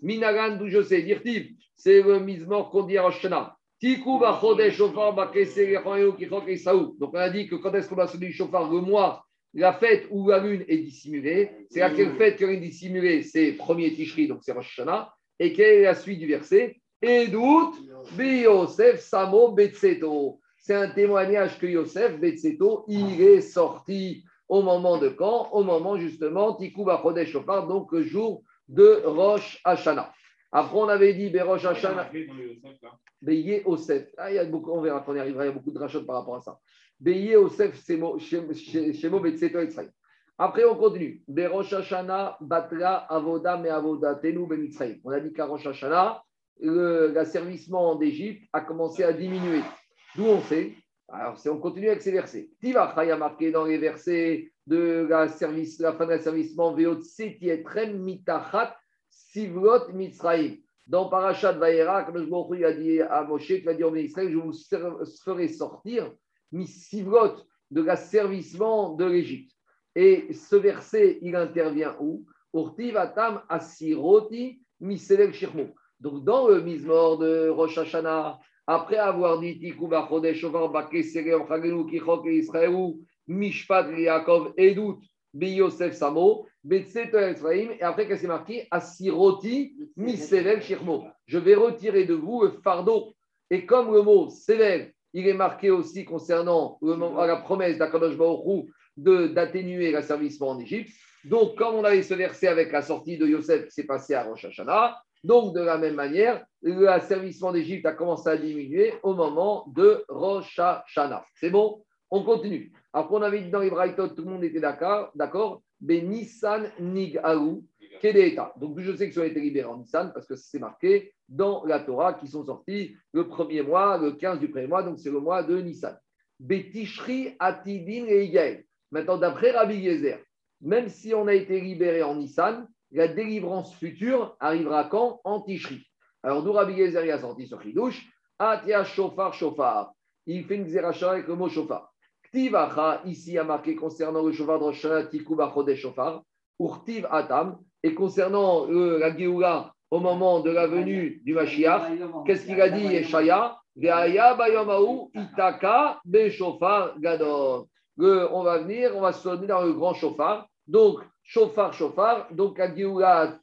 Minagan, d'où je sais, Dirtiv, c'est le mise-mort qu'on dit à Rosh. Donc on a dit que quand est-ce qu'on va sonner le Shofar le mois la fête où la lune est dissimulée, c'est laquelle fête que est dissimulée? C'est premier Tishri, donc c'est Rosh Hashanah. Et quelle est la suite du verset? Et doute, Yosef Samo Betseto. C'est un témoignage que Yosef Betseto, il est sorti au moment de quand? Au moment justement, Tikou Bachodesh Shofar, donc le jour de Rosh Hashanah. Après, on avait dit Berosh Hashanah. Beyé Osef. Ah, il y a beaucoup, on verra quand on y arrivera, il y a beaucoup de rachot par rapport à ça. Beyé Osef Shemo Betseto Etzraï. Après, on continue. Berosh Hashanah Batra Avoda Me Avoda Tenu Benitzraï. On a dit qu'à Rosh Hashanah, l'asservissement d'Égypte a commencé à diminuer. D'où on sait Alors, on continue avec ces versets. Tivachai a marqué dans les versets de la, service, la fin de l'asservissement Veot Setietrem Mitachat Sivlot Mitzraïm. Dans Parashat Vaera, comme je a dit à Moshe, qui va dire au je vous ferai sortir Sivlot de l'asservissement de l'Égypte. Et ce verset, il intervient où? Urtivatam Asiroti Miselek Shirmo. Donc, dans le Mizmor de Rosh Hashanah, après avoir dit Tikuba Chodesh Shovar Bakesere Chagenu Kichok et Israël, Mishpat Yaakov Samo, et après qu'est-ce qui est marqué? Miselek Shirmo. Je vais retirer de vous le fardeau. Et comme le mot Sevel, il est marqué aussi concernant la promesse d'Akadosh Baruch d'atténuer l'asservissement en Égypte. Donc, comme on avait ce verset avec la sortie de Yosef qui s'est passé à Rosh Hashanah, Donc, de la même manière, l'asservissement d'Égypte a commencé à diminuer au moment de Rosh Hashanah. C'est bon? On continue. Après, on avait dit dans les Braithot, tout le monde était d'accord, Ben Nissan Nigaru Kedeta. Donc, je sais qu'ils ont été libérés en Nissan parce que c'est marqué dans la Torah qui sont sortis le premier mois, le 15 du premier mois, donc c'est le mois de Nissan. Betishri Atidin et Maintenant, d'après Rabbi Yezer, même si on a été libéré en Nissan, la délivrance future arrivera quand? En Tishri. Alors, d'où Rabbi Yezer a sorti sur Chidouche Atia Shofar Shofar. Il fait une xéracha avec le mot Shofar. Ktivacha, ici, a marqué concernant le Shofar de Rosh Tikuba Shofar. Urtiv Atam. Et concernant euh, la Géoula, au moment de la venue du Mashiach, qu'est-ce qu'il a dit Yeshaya? Itaka Gadol. On va venir, on va sonner dans le grand chauffard. Donc, chauffard, chauffard. Donc, la Géoula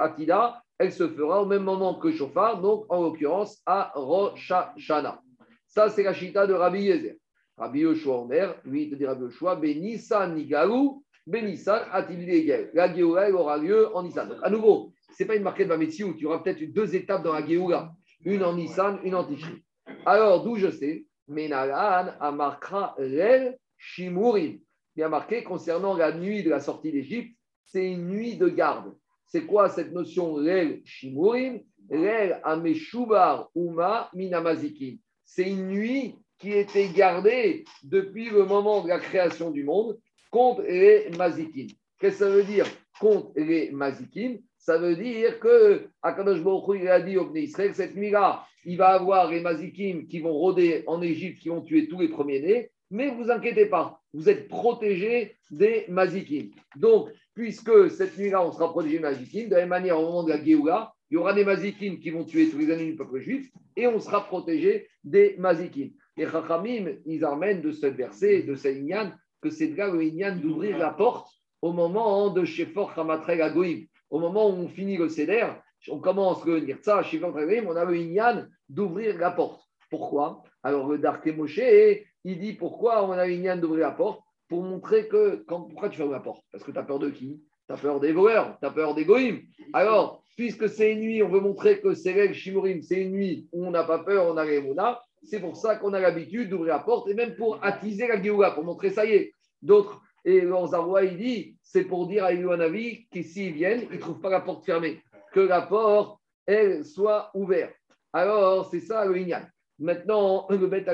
Atida, elle se fera au même moment que chauffard, donc en l'occurrence à Rosh Hashanah. Ça, c'est la chita de Rabbi Yezer. Rabbi Yoshua Omer, lui, il te dit Rabbi Yoshua, Benissa Nigaru, Benissan Atilidegel. La Géoula, elle aura lieu en Nissan. Donc, à nouveau, ce n'est pas une marquette de où tu auras peut-être deux étapes dans la Géoula, une en Nissan, une en Tishri. Alors, d'où je sais, Menalan Amarkra Rel Shimurim. Il y a marqué concernant la nuit de la sortie d'Égypte, c'est une nuit de garde. C'est quoi cette notion Rel Shimurim? Rel Ameshubar Uma Minamazikin. C'est une nuit qui était gardée depuis le moment de la création du monde contre les Mazikim. Qu'est-ce que ça veut dire contre les Mazikim Ça veut dire que Akadosh Baruch il a dit au Israël, cette nuit-là, il va avoir les Mazikim qui vont rôder en Égypte, qui vont tuer tous les premiers-nés, mais vous inquiétez pas, vous êtes protégés des Mazikim. Donc, puisque cette nuit-là, on sera protégé des Mazikim, de la même manière, au moment de la Géoula, il y aura des Mazikim qui vont tuer tous les années du peuple juif, et on sera protégé des Mazikim. Les Chachamim, ils amènent de ce verset, de cette lignane, que c'est là le Inyan d'ouvrir la porte au moment de Shefor Hamatrel Agoïm. Au moment où on finit le Seder, on commence le Nirtza, Shefor Agoïm, on a le Inyan d'ouvrir la porte. Pourquoi? Alors le Dark Moshe, il dit pourquoi on a le Inyan d'ouvrir la porte? Pour montrer que. Quand, pourquoi tu fermes la porte? Parce que tu as peur de qui? Tu as peur des voleurs, tu as peur des goïms. Alors, puisque c'est une nuit, on veut montrer que c'est Shimurim, c'est une nuit où on n'a pas peur, on a les c'est pour ça qu'on a l'habitude d'ouvrir la porte et même pour attiser la Géoula, pour montrer ça y est. D'autres, et Zarwa, il dit, c'est pour dire à Iluanavi que s'ils viennent, ils ne trouvent pas la porte fermée, que la porte, elle, soit ouverte. Alors, c'est ça le Ignan. Maintenant, le Beth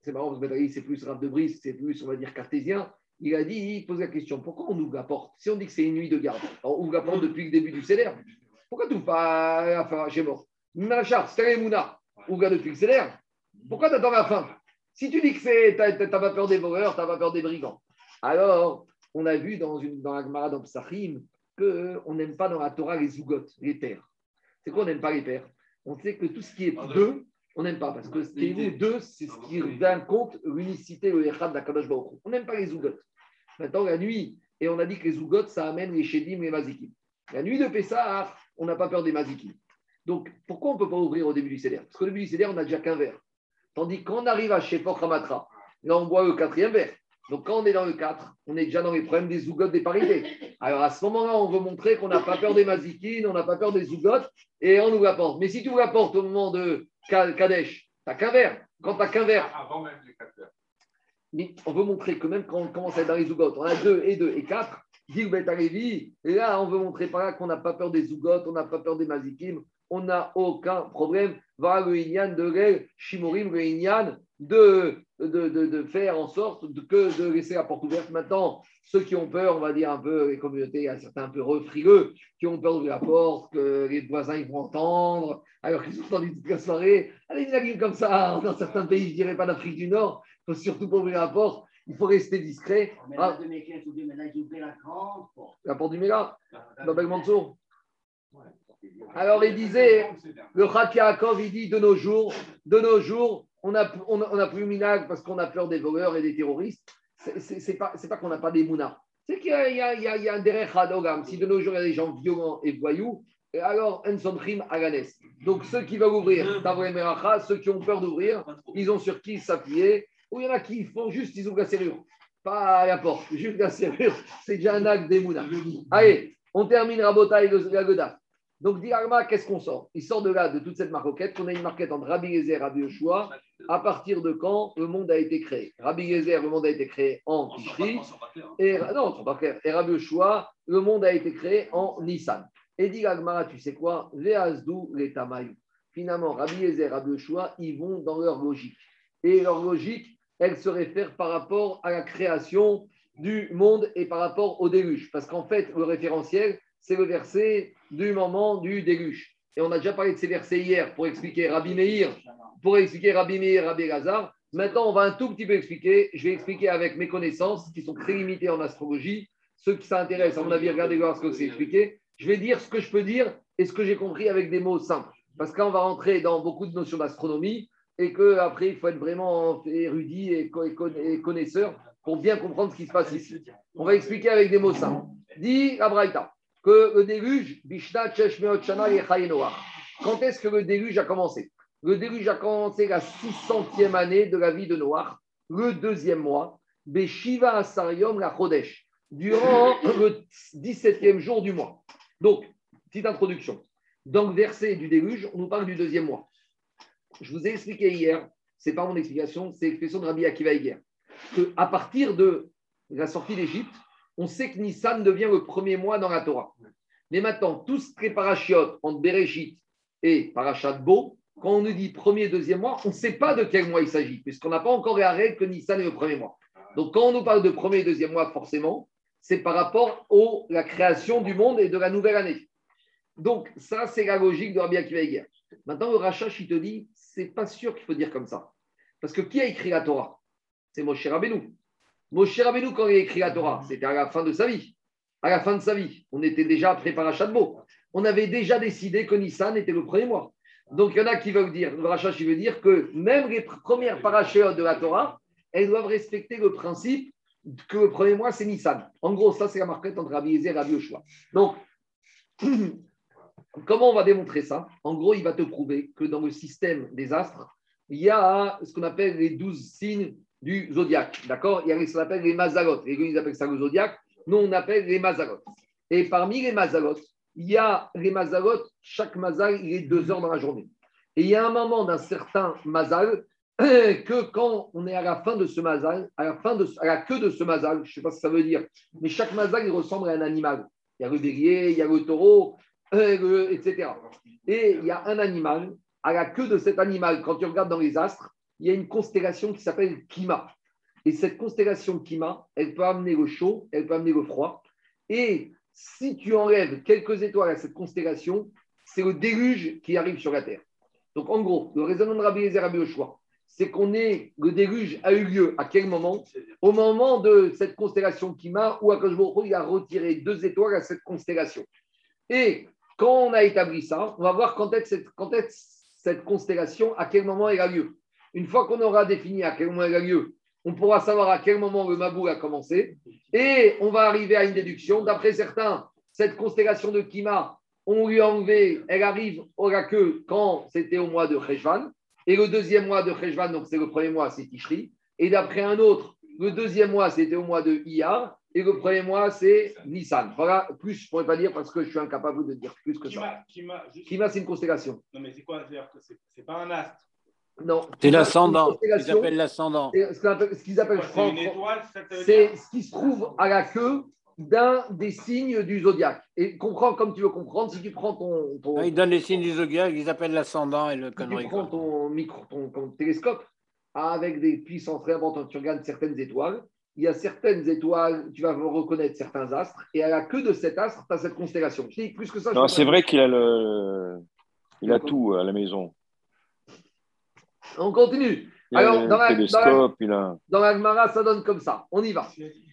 c'est marrant, le Beth c'est plus rap de brise, c'est plus, on va dire, cartésien. Il a dit, il pose la question, pourquoi on ouvre la porte Si on dit que c'est une nuit de garde, on ouvre la porte depuis le début du CEDER. Pourquoi tu n'ouvres pas la fin J'ai mort. C'était Mouna, ouvre depuis le CEDER. Pourquoi tu attends la fin Si tu dis que tu n'as pas peur des voleurs, tu n'as pas peur des brigands. Alors, on a vu dans, une, dans la Gemara dans Psachim qu'on n'aime pas dans la Torah les zougotes, les pères. C'est quoi on n'aime pas les pères On sait que tout ce qui est deux, on n'aime pas parce que ce deux, c'est ce qui vient compte l'unicité, le Echad d'Akadosh Baruch On n'aime pas les zougotes. Maintenant, la nuit, et on a dit que les zougotes, ça amène les Shedim, les Mazikim. La nuit de Pessah, on n'a pas peur des Mazikim. Donc, pourquoi on ne peut pas ouvrir au début du CDR Parce qu'au début du CDR, on n'a déjà qu'un verre. Tandis qu'on arrive à Shepor Hamatra, là on boit le quatrième verre. Donc quand on est dans le 4, on est déjà dans les problèmes des zougotes des parités. Alors à ce moment-là, on veut montrer qu'on n'a pas peur des mazikines, on n'a pas peur des zougotes, et on ouvre la porte. Mais si tu ouvres la porte au moment de Kadesh, tu n'as qu'un verre. Quand tu n'as qu'un verre. Avant même les 4 verres. on veut montrer que même quand on commence à être dans les zougotes, on a 2 et 2 et 4, dit et là on veut montrer par là qu'on n'a pas peur des zougotes, on n'a pas peur des mazikim, on n'a aucun problème. Voilà le Inyan de Shimorim, le Inyan de, de, de, faire en sorte que de laisser la porte ouverte. Maintenant, ceux qui ont peur, on va dire un peu, les communautés, il y a certains un peu refrileux, qui ont peur d'ouvrir la porte, que les voisins ils vont entendre, alors qu'ils sont entendus toute la soirée. Allez, une comme ça, dans certains pays, je dirais pas d'Afrique du Nord, il faut surtout pas ouvrir la porte. Il faut rester discret. Ah. La porte du Méla, dans Belmansour. Alors il disait, le Yaakov, il dit de nos jours, de nos jours, on n'a on a plus minag parce qu'on a peur des voleurs et des terroristes. C'est pas, pas qu'on n'a pas des mounas. C'est qu'il y, y, y, a un hadogam. Si de nos jours il y a des gens violents et voyous, alors un somrim aganes. Donc ceux qui veulent ouvrir, ceux qui ont peur d'ouvrir, ils ont sur qui s'appuyer. Ou il y en a qui font juste, ils ouvrent la serrure. Pas la porte, juste la serrure. C'est déjà un acte des mounas. Allez, on termine Rabota et la Donc, dit Agma, qu'est-ce qu'on sort? Il sort de là, de toute cette maroquette, qu'on a une marquette entre Rabbi Gezer et Rabbi Yoshua. À partir de quand le monde a été créé? Rabbi Gezer, le monde a été créé en Tishri. Et, non, c'est pas clair. Et Rabbi Yoshua, le monde a été créé en Nissan. Et dit tu sais quoi? Veazdu les Tamayu. Finalement, Rabbi Yezer, Rabbi Yoshua, ils vont dans leur logique. Et leur logique, elle se réfère par rapport à la création du monde et par rapport au déluge. Parce qu'en fait, le référentiel, c'est le verset du moment du déluge. Et on a déjà parlé de ces versets hier pour expliquer Rabbi Meir, pour expliquer Rabbi Meir, Rabbi Lazar. Maintenant, on va un tout petit peu expliquer. Je vais expliquer avec mes connaissances qui sont très limitées en astrologie. Ceux qui s'intéressent, à mon avis, regardez voir ce que c'est expliqué. Je vais dire ce que je peux dire et ce que j'ai compris avec des mots simples. Parce qu'on va rentrer dans beaucoup de notions d'astronomie et qu'après, il faut être vraiment érudit et connaisseur pour bien comprendre ce qui se passe ici. On va expliquer avec des mots simples. Dit Abraïta que le déluge, quand est-ce que le déluge a commencé? Le déluge a commencé la 600e année de la vie de Noir, le deuxième mois, Beshiva Asarium la Chodesh, durant le 17e jour du mois. Donc, petite introduction. Dans le verset du déluge, on nous parle du deuxième mois. Je vous ai expliqué hier, ce n'est pas mon explication, c'est l'expression de Rabbi Akiva hier, qu'à partir de la sortie d'Égypte, on sait que Nissan devient le premier mois dans la Torah. Mais maintenant, tous les parachiotes entre Bereshit et Parachat Bo, quand on nous dit premier, deuxième mois, on ne sait pas de quel mois il s'agit, puisqu'on n'a pas encore la que Nissan est le premier mois. Donc, quand on nous parle de premier et deuxième mois, forcément, c'est par rapport à la création du monde et de la nouvelle année. Donc, ça, c'est la logique de Rabbi Akiva. Maintenant, le rachat, il te dit, c'est pas sûr qu'il faut dire comme ça. Parce que qui a écrit la Torah? C'est Moshe Rabbeinu. Moshe Rabbeinu, quand il a écrit la Torah, c'était à la fin de sa vie. À la fin de sa vie, on était déjà après Parachat. On avait déjà décidé que Nissan était le premier mois. Donc, il y en a qui veulent dire, le il veut dire que même les premières parachutes de la Torah, elles doivent respecter le principe que le premier mois, c'est Nissan. En gros, ça, c'est la marquette entre Rabbi et Rabbi Yoshua. Donc, comment on va démontrer ça? En gros, il va te prouver que dans le système des astres, il y a ce qu'on appelle les douze signes du zodiaque. D'accord? Il y a ce qu'on appelle les mazalotes. Les ils appellent ça le zodiaque. Nous, on appelle les mazalotes. Et parmi les mazalotes, il y a les mazalotes. Chaque mazal, il est deux heures dans la journée. Et il y a un moment d'un certain mazal que quand on est à la fin de ce mazal, à la, fin de, à la queue de ce mazal, je ne sais pas ce que ça veut dire, mais chaque mazal, il ressemble à un animal. Il y a le bélier, il y a le taureau, etc. Et il y a un animal, à la queue de cet animal, quand tu regardes dans les astres, il y a une constellation qui s'appelle Kima. Et cette constellation Kima, elle peut amener le chaud, elle peut amener le froid. Et si tu enlèves quelques étoiles à cette constellation, c'est le déluge qui arrive sur la Terre. Donc en gros, le raisonnement de Rabbi Ezer Rabbi Yoshua, c'est qu'on est, le déluge a eu lieu à quel moment? Au moment de cette constellation Kima, où Akashboro il a retiré deux étoiles à cette constellation. Et quand on a établi ça, on va voir quand est, cette, quand est cette constellation, à quel moment elle a lieu. Une fois qu'on aura défini à quel moment elle a lieu, on pourra savoir à quel moment le Mabou a commencé. Et on va arriver à une déduction. D'après certains, cette constellation de Kima, on lui a enlevé, elle arrive au queue quand c'était au mois de Cheshvan. Et le deuxième mois de Cheshvan, donc c'est le premier mois, c'est Tishri. Et d'après un autre, le deuxième mois, c'était au mois de Iyar. Et le premier mois, c'est Nissan. Voilà, plus je ne pourrais pas dire parce que je suis incapable de dire plus que ça. Kima, Kima, c'est une constellation. Non, mais c'est quoi C'est pas un astre. Non. C'est l'ascendant. Ils appellent l'ascendant. c'est Ce qu'ils appellent, je C'est ce qui se trouve à la queue d'un des signes du zodiaque. Et comprends comme tu veux comprendre. Si tu prends ton, ton- Ah, Ils donnent les signes du zodiaque, ils appellent l'ascendant et le si tu prends ton micro, ton, ton télescope avec des puissances très importantes, tu regardes certaines étoiles. Il y a certaines étoiles, tu vas reconnaître certains astres, et à la queue de cet astre, tu as cette constellation. Je dis plus que ça. je Non, peux c'est pas vrai qu'il a le. Il a tout à la maison. On continue. Alors, dans la-. Dans Gemara, ça donne comme ça. On y va.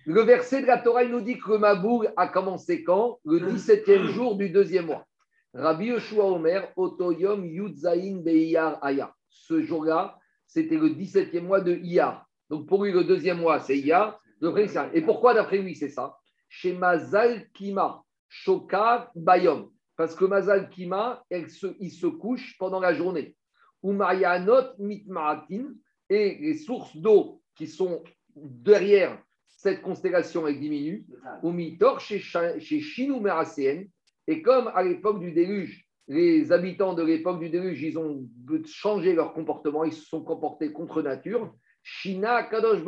Le verset de la Torah, il nous dit que le a commencé quand? Le 17e jour du deuxième mois. Rabbi Yoshua Omer, Otoyom Yudzaïn Beiyar Aya. Ce jour-là, c'était le 17e mois de Iyar. Donc pour lui, le deuxième mois, c'est Iyar. C'est. Et pourquoi, d'après lui, c'est ça? Chez Mazal Kima, Shoka Bayom. Parce que Mazal Kima, elle se, il se couche pendant la journée. Ou Marianot Mitmaratin. Et les sources d'eau qui sont derrière cette constellation, elle diminue. Ou Mitor chez, Shinou Meracéen. Et comme à l'époque du déluge, les habitants de l'époque du déluge, ils ont changé leur comportement, ils se sont comportés contre nature. Shina Kadosh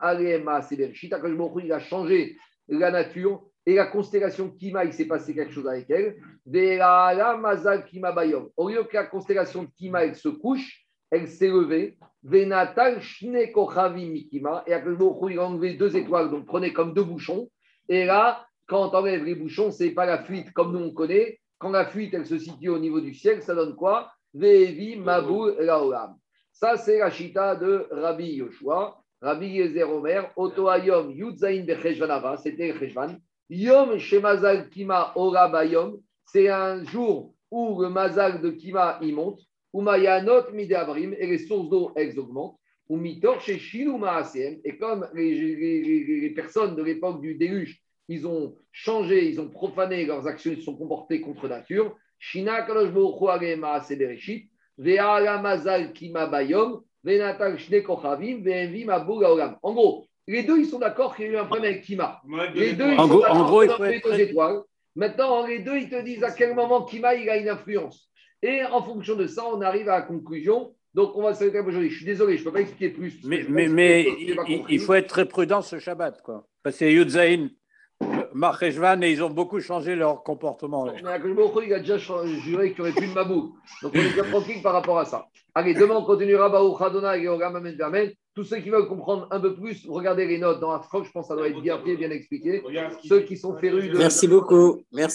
Alema. Shita Kadosh il a changé la nature et la constellation Kima, il s'est passé quelque chose avec elle. Kima Bayom. Au lieu que la constellation de Kima, elle se couche, elle s'est levée. Venatal Shne Kochavim Mikima. Et Baruch Hu, il a enlevé deux étoiles, donc prenez comme deux bouchons. Et là, quand on enlève les bouchons, c'est pas la fuite comme nous on connaît. Quand la fuite, elle se situe au niveau du ciel, ça donne quoi? Ve'evi Mabou Laolam. Ça, c'est la chita de Rabbi Yoshua, Rabbi Yezer Omer, Oto Ayom Yudzain Becheshvanava, c'était Cheshvan. Yom Shemazal Kima Ora Bayom, c'est un jour où le mazal de Kima y monte, où Mayanot Midabrim, et les sources d'eau elles augmentent, où Mitor Maasem, et comme les, les- les- personnes de l'époque du déluge, ils ont changé, ils ont profané leurs actions, ils se sont comportés contre nature, Shina Mazal Kima Bayom. En gros, les deux, ils sont d'accord qu'il y a eu un problème avec Kima. Les deux, ils En sont gros- en d'accord gros, il faut être- deux étoiles. Maintenant, les deux, ils te disent à quel moment Kima il a une influence. Et en fonction de ça, on arrive à la conclusion. Donc, on va s'arrêter aujourd'hui. Je suis désolé, je ne peux pas expliquer plus. Mais, il, faut être très prudent ce Shabbat, quoi. Parce que Yudzaïn, Marcheshvan, et ils ont beaucoup changé leur comportement. Mais il a déjà juré qu'il n'y aurait plus de mabou. Donc on est bien tranquille par rapport à ça. Allez, demain on continuera et Ogam Amen Amen. Tous ceux qui veulent comprendre un peu plus, regardez les notes dans la je pense que ça doit être bien bien expliqué. Ceux qui sont férus de. Merci beaucoup. Merci.